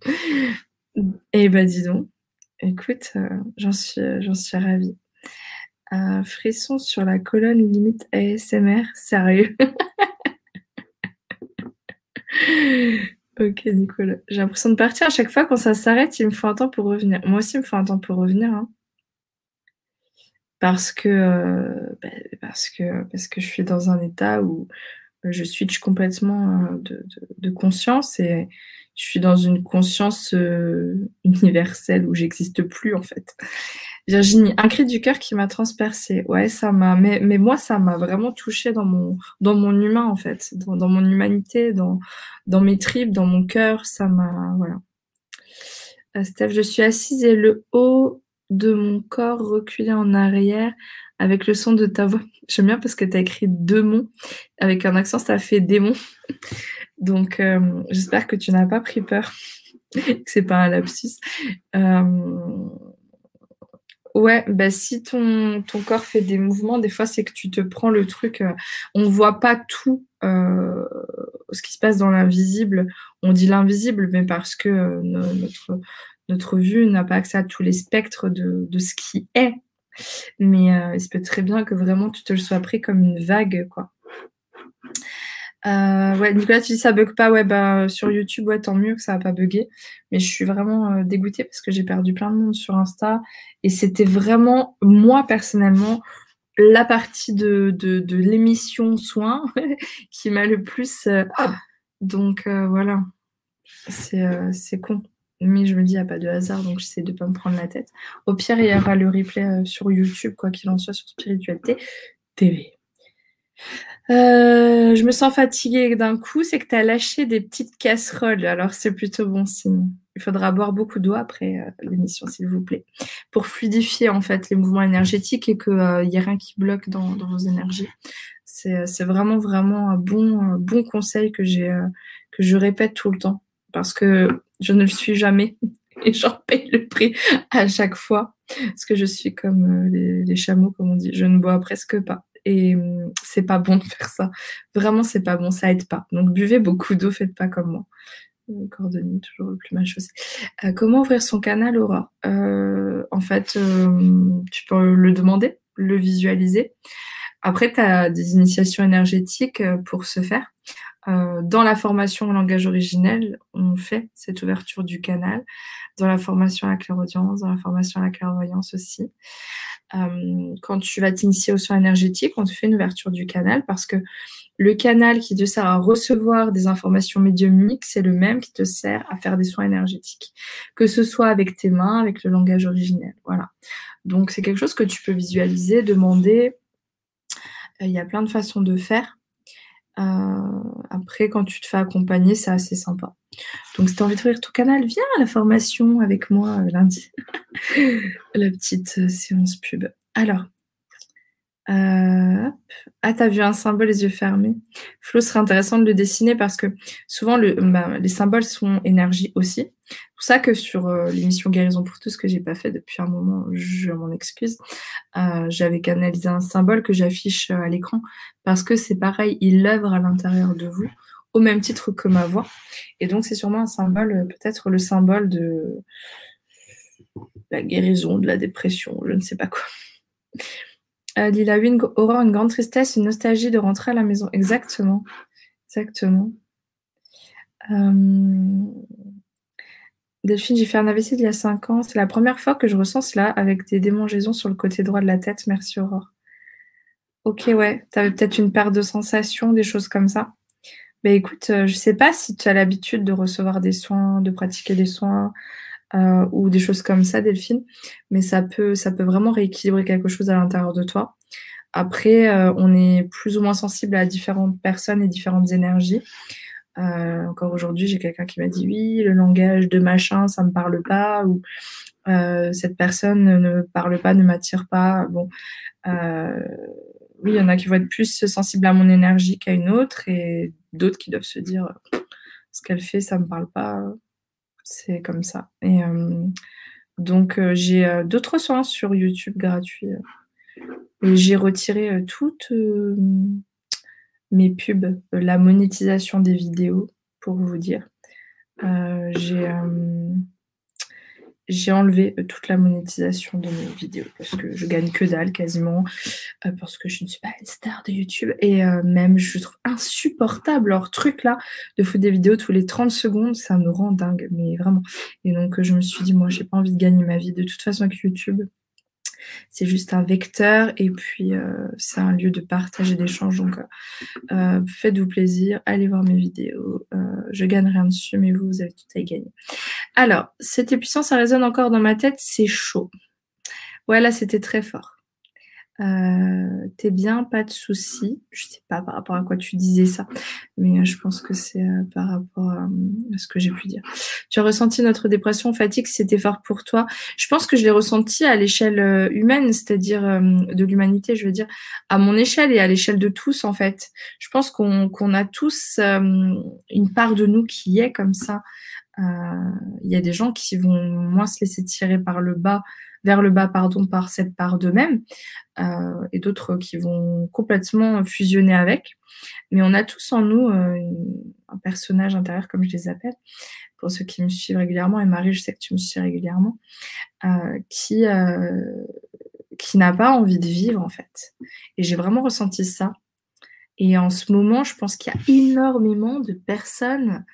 Eh ben, dis donc. Écoute, euh, j'en suis, j'en suis ravie. Frisson sur la colonne limite ASMR, sérieux? Ok, Nicolas. J'ai l'impression de partir à chaque fois quand ça s'arrête, il me faut un temps pour revenir. Moi aussi, il me faut un temps pour revenir. Hein. Parce que, euh, bah, parce que, parce que je suis dans un état où je switch complètement euh, de, conscience et je suis dans une conscience euh, universelle où j'existe plus en fait. Virginie, un cri du cœur qui m'a transpercé. Ouais, ça m'a. Mais, mais moi, ça m'a vraiment touché dans mon dans mon humain en fait, dans, dans mon humanité, dans dans mes tripes, dans mon cœur. Ça m'a voilà. Steph, je suis assise et le haut de mon corps reculé en arrière avec le son de ta voix. J'aime bien parce que tu as écrit démon avec un accent, ça fait démon. Donc, euh, j'espère que tu n'as pas pris peur, que c'est pas un lapsus. Euh, Ouais, bah si ton, ton corps fait des mouvements, des fois c'est que tu te prends le truc. Euh, on ne voit pas tout euh, ce qui se passe dans l'invisible. On dit l'invisible, mais parce que notre, notre vue n'a pas accès à tous les spectres de, de ce qui est. Mais il se peut très bien que vraiment tu te le sois pris comme une vague, quoi. Euh, ouais, Nicolas, tu dis ça bug pas. Ouais, bah, sur YouTube, ouais, tant mieux que ça n'a pas bugué. Mais je suis vraiment euh, dégoûtée parce que j'ai perdu plein de monde sur Insta. Et c'était vraiment, moi, personnellement, la partie de, de, l'émission Soins qui m'a le plus. Euh, donc, voilà. C'est con. Mais je me dis, il n'y a pas de hasard, donc j'essaie de ne pas me prendre la tête. Au pire, il y aura le replay sur YouTube, quoi qu'il en soit, sur Spiritualité TV. Euh, je me sens fatiguée d'un coup, c'est que tu as lâché des petites casseroles. Alors, c'est plutôt bon signe. Il faudra boire beaucoup d'eau après euh, l'émission, s'il vous plaît, pour fluidifier en fait les mouvements énergétiques et qu'il n'y euh, ait rien qui bloque dans, vos énergies. C'est vraiment, vraiment un bon, bon conseil que, que je répète tout le temps parce que je ne le suis jamais et j'en paye le prix à chaque fois parce que je suis comme les, les chameaux, comme on dit. Je ne bois presque pas et hum, c'est pas bon de faire ça. Vraiment, c'est pas bon, ça aide pas. Donc buvez beaucoup d'eau, faites pas comme moi. Cordonnier, toujours le plus mal chaussé. Euh, comment ouvrir son canal Aura? Euh, En fait, euh, tu peux le demander, le visualiser. Après, tu as des initiations énergétiques pour ce faire. Dans la formation au langage originel, on fait cette ouverture du canal. Dans la formation à la clairaudience, dans la formation à la clairvoyance aussi. Euh, quand tu vas t'initier au soin énergétique, on te fait une ouverture du canal parce que le canal qui te sert à recevoir des informations médiumniques, c'est le même qui te sert à faire des soins énergétiques, que ce soit avec tes mains, avec le langage originel. Voilà. Donc c'est quelque chose que tu peux visualiser, demander. Euh, il y a plein de façons de faire. Euh, après, quand tu te fais accompagner, c'est assez sympa. Donc, si tu as envie d'ouvrir ton canal, viens à la formation avec moi euh, lundi. la petite euh, séance pub. Alors, euh, ah, t'as vu un symbole les yeux fermés. Flo, serait intéressant de le dessiner parce que souvent bah, les symboles sont énergie aussi. C'est pour ça que sur l'émission Guérison pour tous que j'ai pas fait depuis un moment, je m'en excuse. J'avais canalisé un symbole que j'affiche à l'écran parce que c'est pareil, il œuvre à l'intérieur de vous au même titre que ma voix. Et donc, c'est sûrement un symbole, euh, peut-être le symbole de la guérison, de la dépression, je ne sais pas quoi. Euh, Lila Wing aura une grande tristesse, une nostalgie de rentrer à la maison. Exactement. Exactement. Euh... Delphine, j'ai fait un AVC il y a 5 ans. C'est la première fois que je ressens cela avec des démangeaisons sur le côté droit de la tête. Merci Aurore. Ok, ouais. Tu avais peut-être une perte de sensations, des choses comme ça. Bah, écoute, euh, je ne sais pas si tu as l'habitude de recevoir des soins, de pratiquer des soins euh, ou des choses comme ça, Delphine, mais ça peut, ça peut vraiment rééquilibrer quelque chose à l'intérieur de toi. Après, on est plus ou moins sensible à différentes personnes et différentes énergies. encore aujourd'hui, j'ai quelqu'un qui m'a dit oui, le langage de machin, ça me parle pas, ou cette personne ne parle pas, ne m'attire pas. Bon, oui, il y en a qui vont être plus sensibles à mon énergie qu'à une autre, et d'autres qui doivent se dire ce qu'elle fait, ça me parle pas. C'est comme ça. Et donc, euh, j'ai euh, d'autres soins sur YouTube gratuits. Euh, et j'ai retiré toutes mes pubs, la monétisation des vidéos, pour vous dire. j'ai j'ai enlevé euh, toute la monétisation de mes vidéos parce que je gagne que dalle quasiment, euh, parce que je ne suis pas une star de YouTube. Et euh, même, je trouve insupportable leur truc là de foutre des vidéos tous les 30 secondes, ça me rend dingue, mais vraiment. Et donc, je me suis dit, moi, j'ai pas envie de gagner ma vie de toute façon avec YouTube. C'est juste un vecteur et puis euh, c'est un lieu de partage et d'échange. Donc, euh, faites-vous plaisir, allez voir mes vidéos. Euh, je gagne rien dessus, mais vous, vous avez tout à y gagner. Alors, c'était puissant, ça résonne encore dans ma tête, c'est chaud. Voilà, c'était très fort. Euh, t'es bien, pas de soucis. Je sais pas par rapport à quoi tu disais ça, mais euh, je pense que c'est euh, par rapport à, ce que j'ai pu dire. Tu as ressenti notre dépression, fatigue, c'était fort pour toi? Je pense que je l'ai ressenti à l'échelle humaine, c'est-à-dire de l'humanité, je veux dire, à mon échelle et à l'échelle de tous en fait. Je pense qu'on a tous une part de nous qui est comme ça. Il y a des gens qui vont moins se laisser tirer par le bas vers le bas pardon, par cette part d'eux-mêmes, euh, et d'autres qui vont complètement fusionner avec. Mais on a tous en nous euh, un personnage intérieur, comme je les appelle, pour ceux qui me suivent régulièrement, et Marie, je sais que tu me suis régulièrement, euh, qui, n'a pas envie de vivre en fait. Et j'ai vraiment ressenti ça. Et en ce moment, je pense qu'il y a énormément de personnes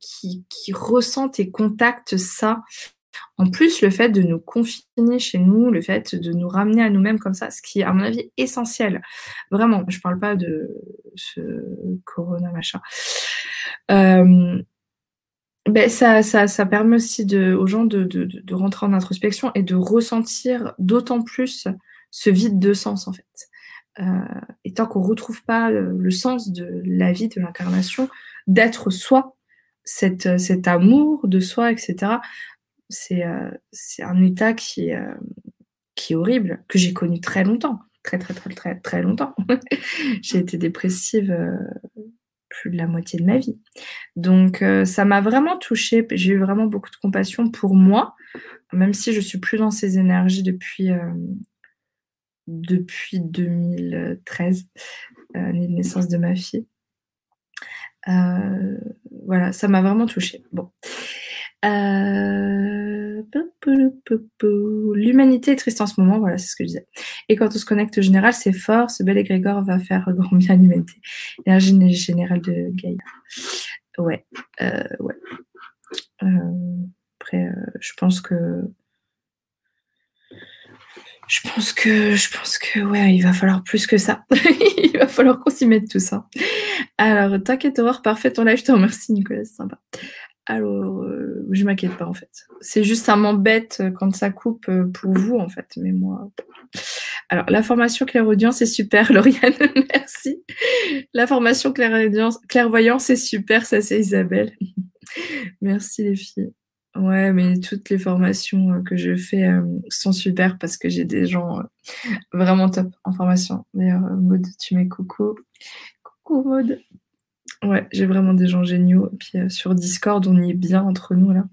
qui, qui, ressentent et contactent ça en plus, le fait de nous confiner chez nous, le fait de nous ramener à nous-mêmes comme ça, ce qui est, à mon avis, essentiel. Vraiment, je ne parle pas de ce corona machin. Euh, ben ça, ça, permet aussi de, aux gens de, rentrer en introspection et de ressentir d'autant plus ce vide de sens, en fait. Euh, et tant qu'on ne retrouve pas le, sens de la vie, de l'incarnation, d'être soi, cet amour de soi, etc., c'est un état qui euh, qui est horrible, que j'ai connu très longtemps, très très très très très longtemps. j'ai été dépressive euh, plus de la moitié de ma vie. Donc ça m'a vraiment touchée, j'ai eu vraiment beaucoup de compassion pour moi, même si je suis plus dans ces énergies depuis, depuis 2013, année de naissance de ma fille. voilà, ça m'a vraiment touchée. Bon. Euh, l'humanité est triste en ce moment, voilà, c'est ce que je disais. Et quand on se connecte au général, c'est fort, ce bel égrégore va faire grand bien l'humanité. L'énergie générale de Gaïa. Ouais, euh, ouais. Euh, après, je pense que. Je pense que, je pense que, ouais, il va falloir plus que ça. il va falloir qu'on s'y mette tout ça. Alors, t'inquiète, Aurore, parfait ton live, je te remercie, Nicolas, c'est sympa. Alors, euh, je m'inquiète pas en fait. C'est juste ça m'embête euh, quand ça coupe euh, pour vous en fait, mais moi. Alors, la formation clairaudience c'est super, Lauriane, merci. La formation clairaudience, clairvoyance c'est super, ça c'est Isabelle. merci les filles. Ouais, mais toutes les formations que je fais sont super parce que j'ai des gens vraiment top en formation. D'ailleurs, Maud, tu mets coucou. Coucou Maud. Ouais, j'ai vraiment des gens géniaux. Et puis euh, sur Discord, on y est bien entre nous, là,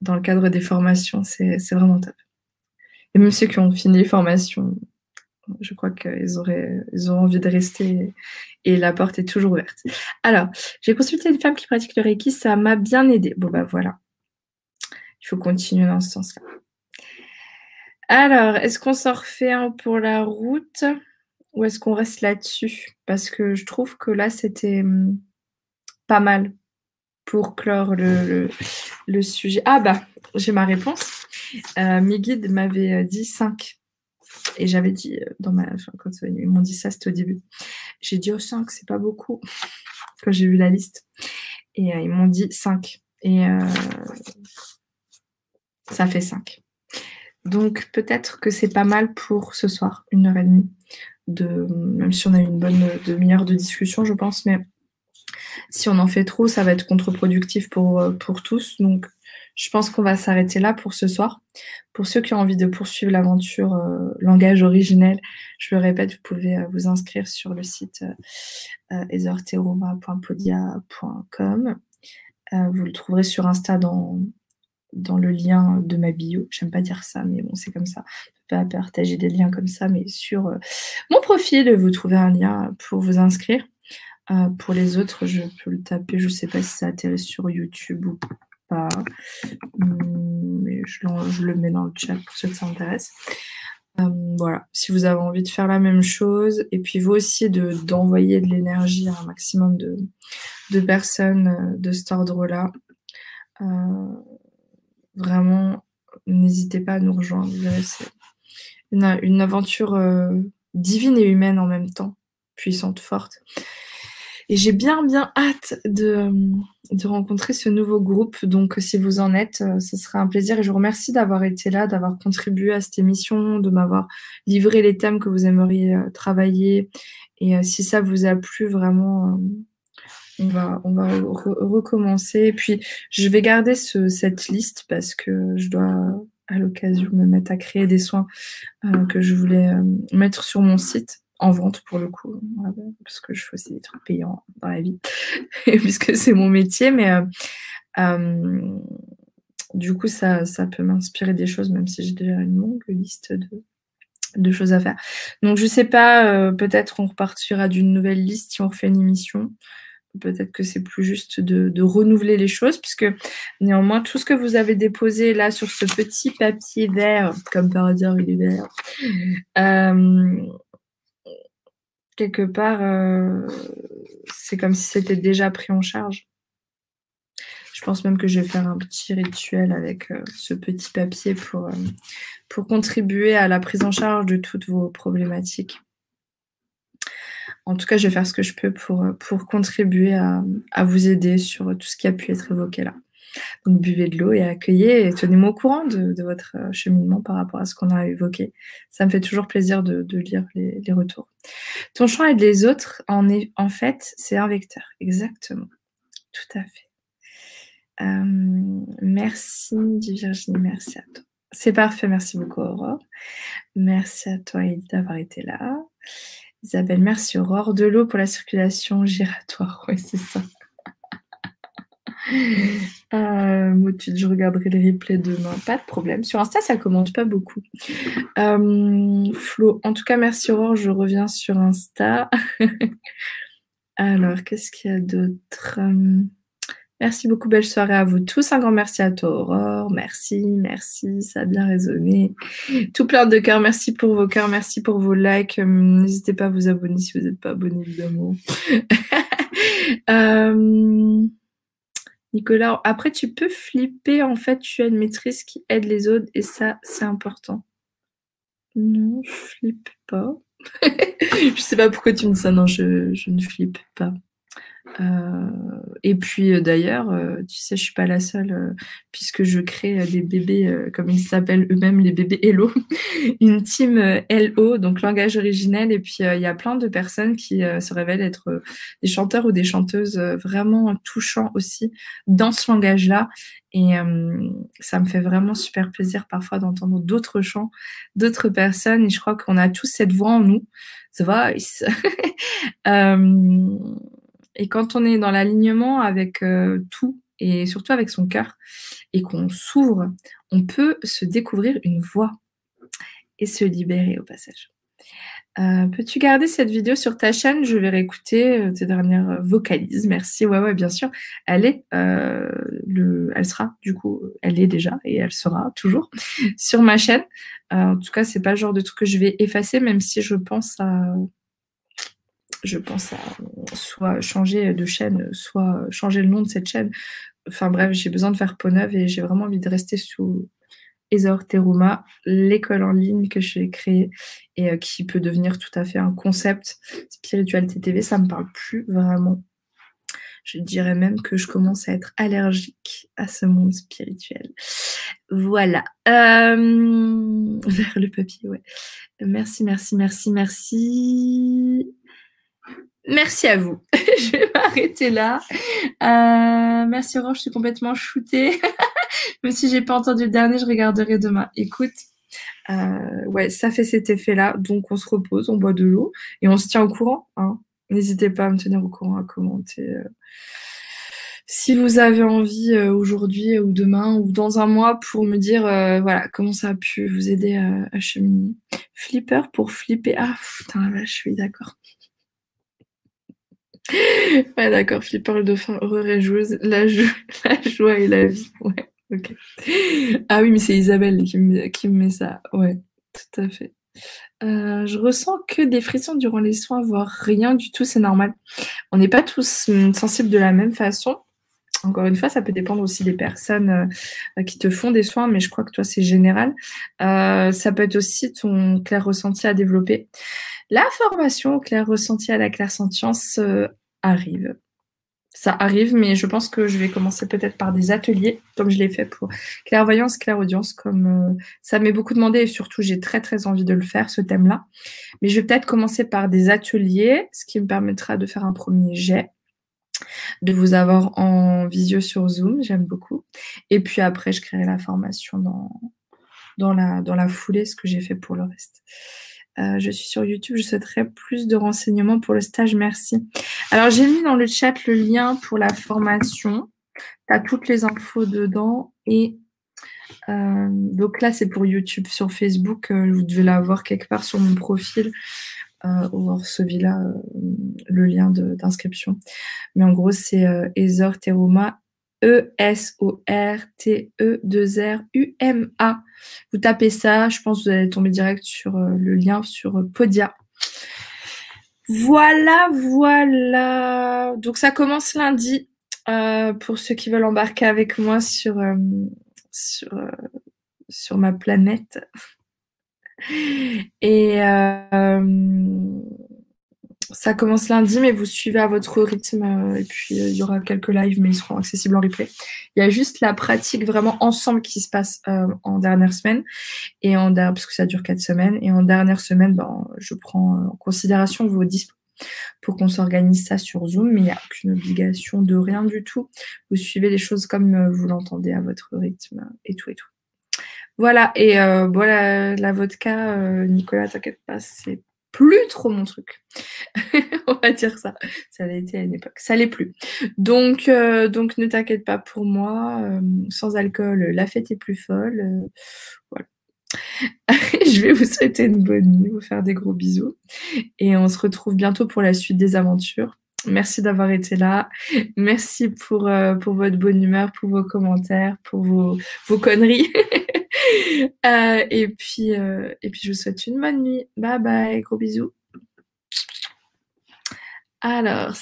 dans le cadre des formations. C'est vraiment top. Et même ceux qui ont fini les formations, je crois qu'ils auraient, ils auront envie de rester et la porte est toujours ouverte. Alors, j'ai consulté une femme qui pratique le Reiki, ça m'a bien aidé. Bon, bah voilà. Il faut continuer dans ce sens-là. Alors, est-ce qu'on s'en refait un pour la route ou est-ce qu'on reste là-dessus? Parce que je trouve que là, c'était hum, pas mal pour clore le, sujet. Ah bah, j'ai ma réponse. Euh, mes guides m'avaient euh, dit 5. Et j'avais dit, euh, dans ma, quand ils m'ont dit ça, c'était au début. J'ai dit, oh 5, c'est pas beaucoup, quand j'ai vu la liste. Et ils m'ont dit 5. Et ça fait 5. Donc peut-être que c'est pas mal pour ce soir, une heure et demie, de, même si on a eu une bonne demi-heure de discussion, je pense, mais si on en fait trop, ça va être contre-productif pour, euh, pour tous. Donc je pense qu'on va s'arrêter là pour ce soir. Pour ceux qui ont envie de poursuivre l'aventure euh, langage originel, je le répète, vous pouvez euh, vous inscrire sur le site euh, vous le trouverez sur Insta dans, le lien de ma bio. J'aime pas dire ça, mais bon, c'est comme ça. Je peux pas partager des liens comme ça, mais sur mon profil, vous trouvez un lien pour vous inscrire. Pour les autres, je peux le taper. Je sais pas si ça atterrit sur YouTube ou pas. Hum, mais je, le mets dans le chat pour ceux que ça intéresse. Hum, voilà, si vous avez envie de faire la même chose, et puis vous aussi d'envoyer de, l'énergie à un maximum de, de personnes euh, de cet ordre-là, euh, vraiment, n'hésitez pas à nous rejoindre. C'est une, aventure euh, divine et humaine en même temps, puissante, forte. Et j'ai bien, bien hâte de, rencontrer ce nouveau groupe. Donc, si vous en êtes, euh, ce sera un plaisir. Et je vous remercie d'avoir été là, d'avoir contribué à cette émission, de m'avoir livré les thèmes que vous aimeriez euh, travailler. Et euh, si ça vous a plu, vraiment, on va, recommencer. Et puis, je vais garder ce, cette liste parce que je dois à l'occasion me mettre à créer des soins que je voulais mettre sur mon site en vente pour le coup, parce que je fais aussi des trucs payants dans la vie, puisque c'est mon métier, mais euh, euh, du coup, ça, ça peut m'inspirer des choses, même si j'ai déjà une longue liste de, de choses à faire. Donc, je sais pas, euh, peut-être on repartira d'une nouvelle liste si on refait une émission. Peut-être que c'est plus juste de, de, renouveler les choses, puisque néanmoins, tout ce que vous avez déposé là sur ce petit papier vert, comme par il est vert, quelque part, euh, c'est comme si c'était déjà pris en charge. Je pense même que je vais faire un petit rituel avec euh, ce petit papier pour, euh, pour contribuer à la prise en charge de toutes vos problématiques. En tout cas, je vais faire ce que je peux pour, pour contribuer à, à vous aider sur tout ce qui a pu être évoqué là. Donc buvez de l'eau et accueillez et tenez-moi au courant de, votre euh, cheminement par rapport à ce qu'on a évoqué. Ça me fait toujours plaisir de, lire les, retours. Ton champ et les autres, en, fait, c'est un vecteur. Exactement. Tout à fait. Euh, merci Virginie, merci à toi. C'est parfait, merci beaucoup Aurore. Merci à toi Edith d'avoir été là. Isabelle, merci Aurore. De l'eau pour la circulation giratoire, oui c'est ça. Euh, je regarderai les replays demain, pas de problème. Sur Insta, ça commente pas beaucoup. Euh, Flo, en tout cas, merci Aurore, je reviens sur Insta. Alors, qu'est-ce qu'il y a d'autre? Euh, Merci beaucoup, belle soirée à vous tous. Un grand merci à toi, Aurore. Merci, merci, ça a bien résonné. Tout plein de cœurs. Merci pour vos cœurs, merci pour vos likes. Hum, n'hésitez pas à vous abonner si vous n'êtes pas abonné, évidemment. euh... Nicolas, après, tu peux flipper. En fait, tu as une maîtrise qui aide les autres et ça, c'est important. Non, je flippe pas. je sais pas pourquoi tu me dis ça. Non, je, je ne flippe pas. Euh, et puis euh, d'ailleurs, euh, tu sais, je suis pas la seule, puisque je crée des bébés, comme ils s'appellent eux-mêmes, les bébés Hello, une team LO, donc langage originel. Et puis il y a plein de personnes qui se révèlent être des chanteurs ou des chanteuses vraiment touchants aussi dans ce langage-là. Et ça me fait vraiment super plaisir parfois d'entendre d'autres chants, d'autres personnes. Et je crois qu'on a tous cette voix en nous, the voice. Et quand on est dans l'alignement avec euh, tout et surtout avec son cœur et qu'on s'ouvre, on peut se découvrir une voix et se libérer au passage. Euh, peux-tu garder cette vidéo sur ta chaîne? Je vais réécouter euh, tes dernières vocalises. Merci. Ouais, ouais, bien sûr. Elle est, le, elle sera, du coup, elle est déjà et elle sera toujours sur ma chaîne. en tout cas, c'est pas le genre de truc que je vais effacer, même si je pense à je pense à soit changer de chaîne, soit changer le nom de cette chaîne. Enfin bref, j'ai besoin de faire peau neuve et j'ai vraiment envie de rester sous Ezor Teruma, l'école en ligne que j'ai créée et euh, qui peut devenir tout à fait un concept. Spiritualité TV, ça me parle plus vraiment. Je dirais même que je commence à être allergique à ce monde spirituel. Voilà. Euh, vers le papier, ouais. Merci, merci, merci, merci. Merci à vous. je vais m'arrêter là. Euh, merci Orange, je suis complètement shootée. Même si j'ai pas entendu le dernier, je regarderai demain. Écoute, euh, ouais, ça fait cet effet-là. Donc on se repose, on boit de l'eau et on se tient au courant. Hein. N'hésitez pas à me tenir au courant, à commenter. Euh. Si vous avez envie aujourd'hui ou demain ou dans un mois pour me dire voilà comment ça a pu vous aider à, cheminer. Flipper pour flipper. Ah putain là, je suis d'accord. ouais d'accord, Flipper le dauphin, heureux et joueuse, la, joie et la vie. Ouais. Ok. Ah oui, mais c'est Isabelle qui me, qui me met ça. Ouais, tout à fait. Euh, je ressens que des frissons durant les soins, voire rien du tout, c'est normal. On n'est pas tous hum, sensibles de la même façon. Encore une fois, ça peut dépendre aussi des personnes euh, qui te font des soins, mais je crois que toi, c'est général. Euh, ça peut être aussi ton clair ressenti à développer. La formation clair ressenti à la claire sentience arrive ça arrive, mais je pense que je vais commencer peut-être par des ateliers, comme je l'ai fait pour clairvoyance, clairaudience, comme euh, ça m'est beaucoup demandé et surtout j'ai très très envie de le faire, ce thème-là. Mais je vais peut-être commencer par des ateliers, ce qui me permettra de faire un premier jet, de vous avoir en visio sur Zoom, j'aime beaucoup. Et puis après, je créerai la formation dans la foulée, ce que j'ai fait pour le reste. Euh, je suis sur YouTube, je souhaiterais plus de renseignements pour le stage, merci. Alors j'ai mis dans le chat le lien pour la formation. Tu as toutes les infos dedans. Et euh, donc là, c'est pour YouTube. Sur Facebook, euh, vous devez l'avoir quelque part sur mon profil. ou recevez là le lien d'inscription. Mais en gros, c'est Ezor Teruma E-S-O-R-T-E-2-R-U-M-A. Vous tapez ça, je pense que vous allez tomber direct sur euh, le lien sur euh, Podia. Voilà, voilà. Donc ça commence lundi euh, pour ceux qui veulent embarquer avec moi sur, sur, sur ma planète. Et ça commence lundi, mais vous suivez à votre rythme. Euh, et puis, euh, il y aura quelques lives, mais ils seront accessibles en replay. Il y a juste la pratique vraiment ensemble qui se passe euh, en dernière semaine. Et en parce que ça dure quatre semaines. Et en dernière semaine, ben, je prends en considération vos dispos pour qu'on s'organise ça sur Zoom, mais il n'y a aucune obligation de rien du tout. Vous suivez les choses comme vous l'entendez à votre rythme et tout et tout. Voilà, et voilà, la vodka, Nicolas, t'inquiète pas, c'est plus trop mon truc. On va dire ça. Ça l'a été à une époque. Ça l'est plus. Donc, euh, donc ne t'inquiète pas pour moi. Euh, sans alcool, la fête est plus folle. Euh, voilà. je vais vous souhaiter une bonne nuit, vous faire des gros bisous. Et on se retrouve bientôt pour la suite des aventures. Merci d'avoir été là. Merci pour, votre bonne humeur, pour vos commentaires, pour vos conneries. Euh, et, puis, euh, et puis, je vous souhaite une bonne nuit. Bye bye, gros bisous. Alors,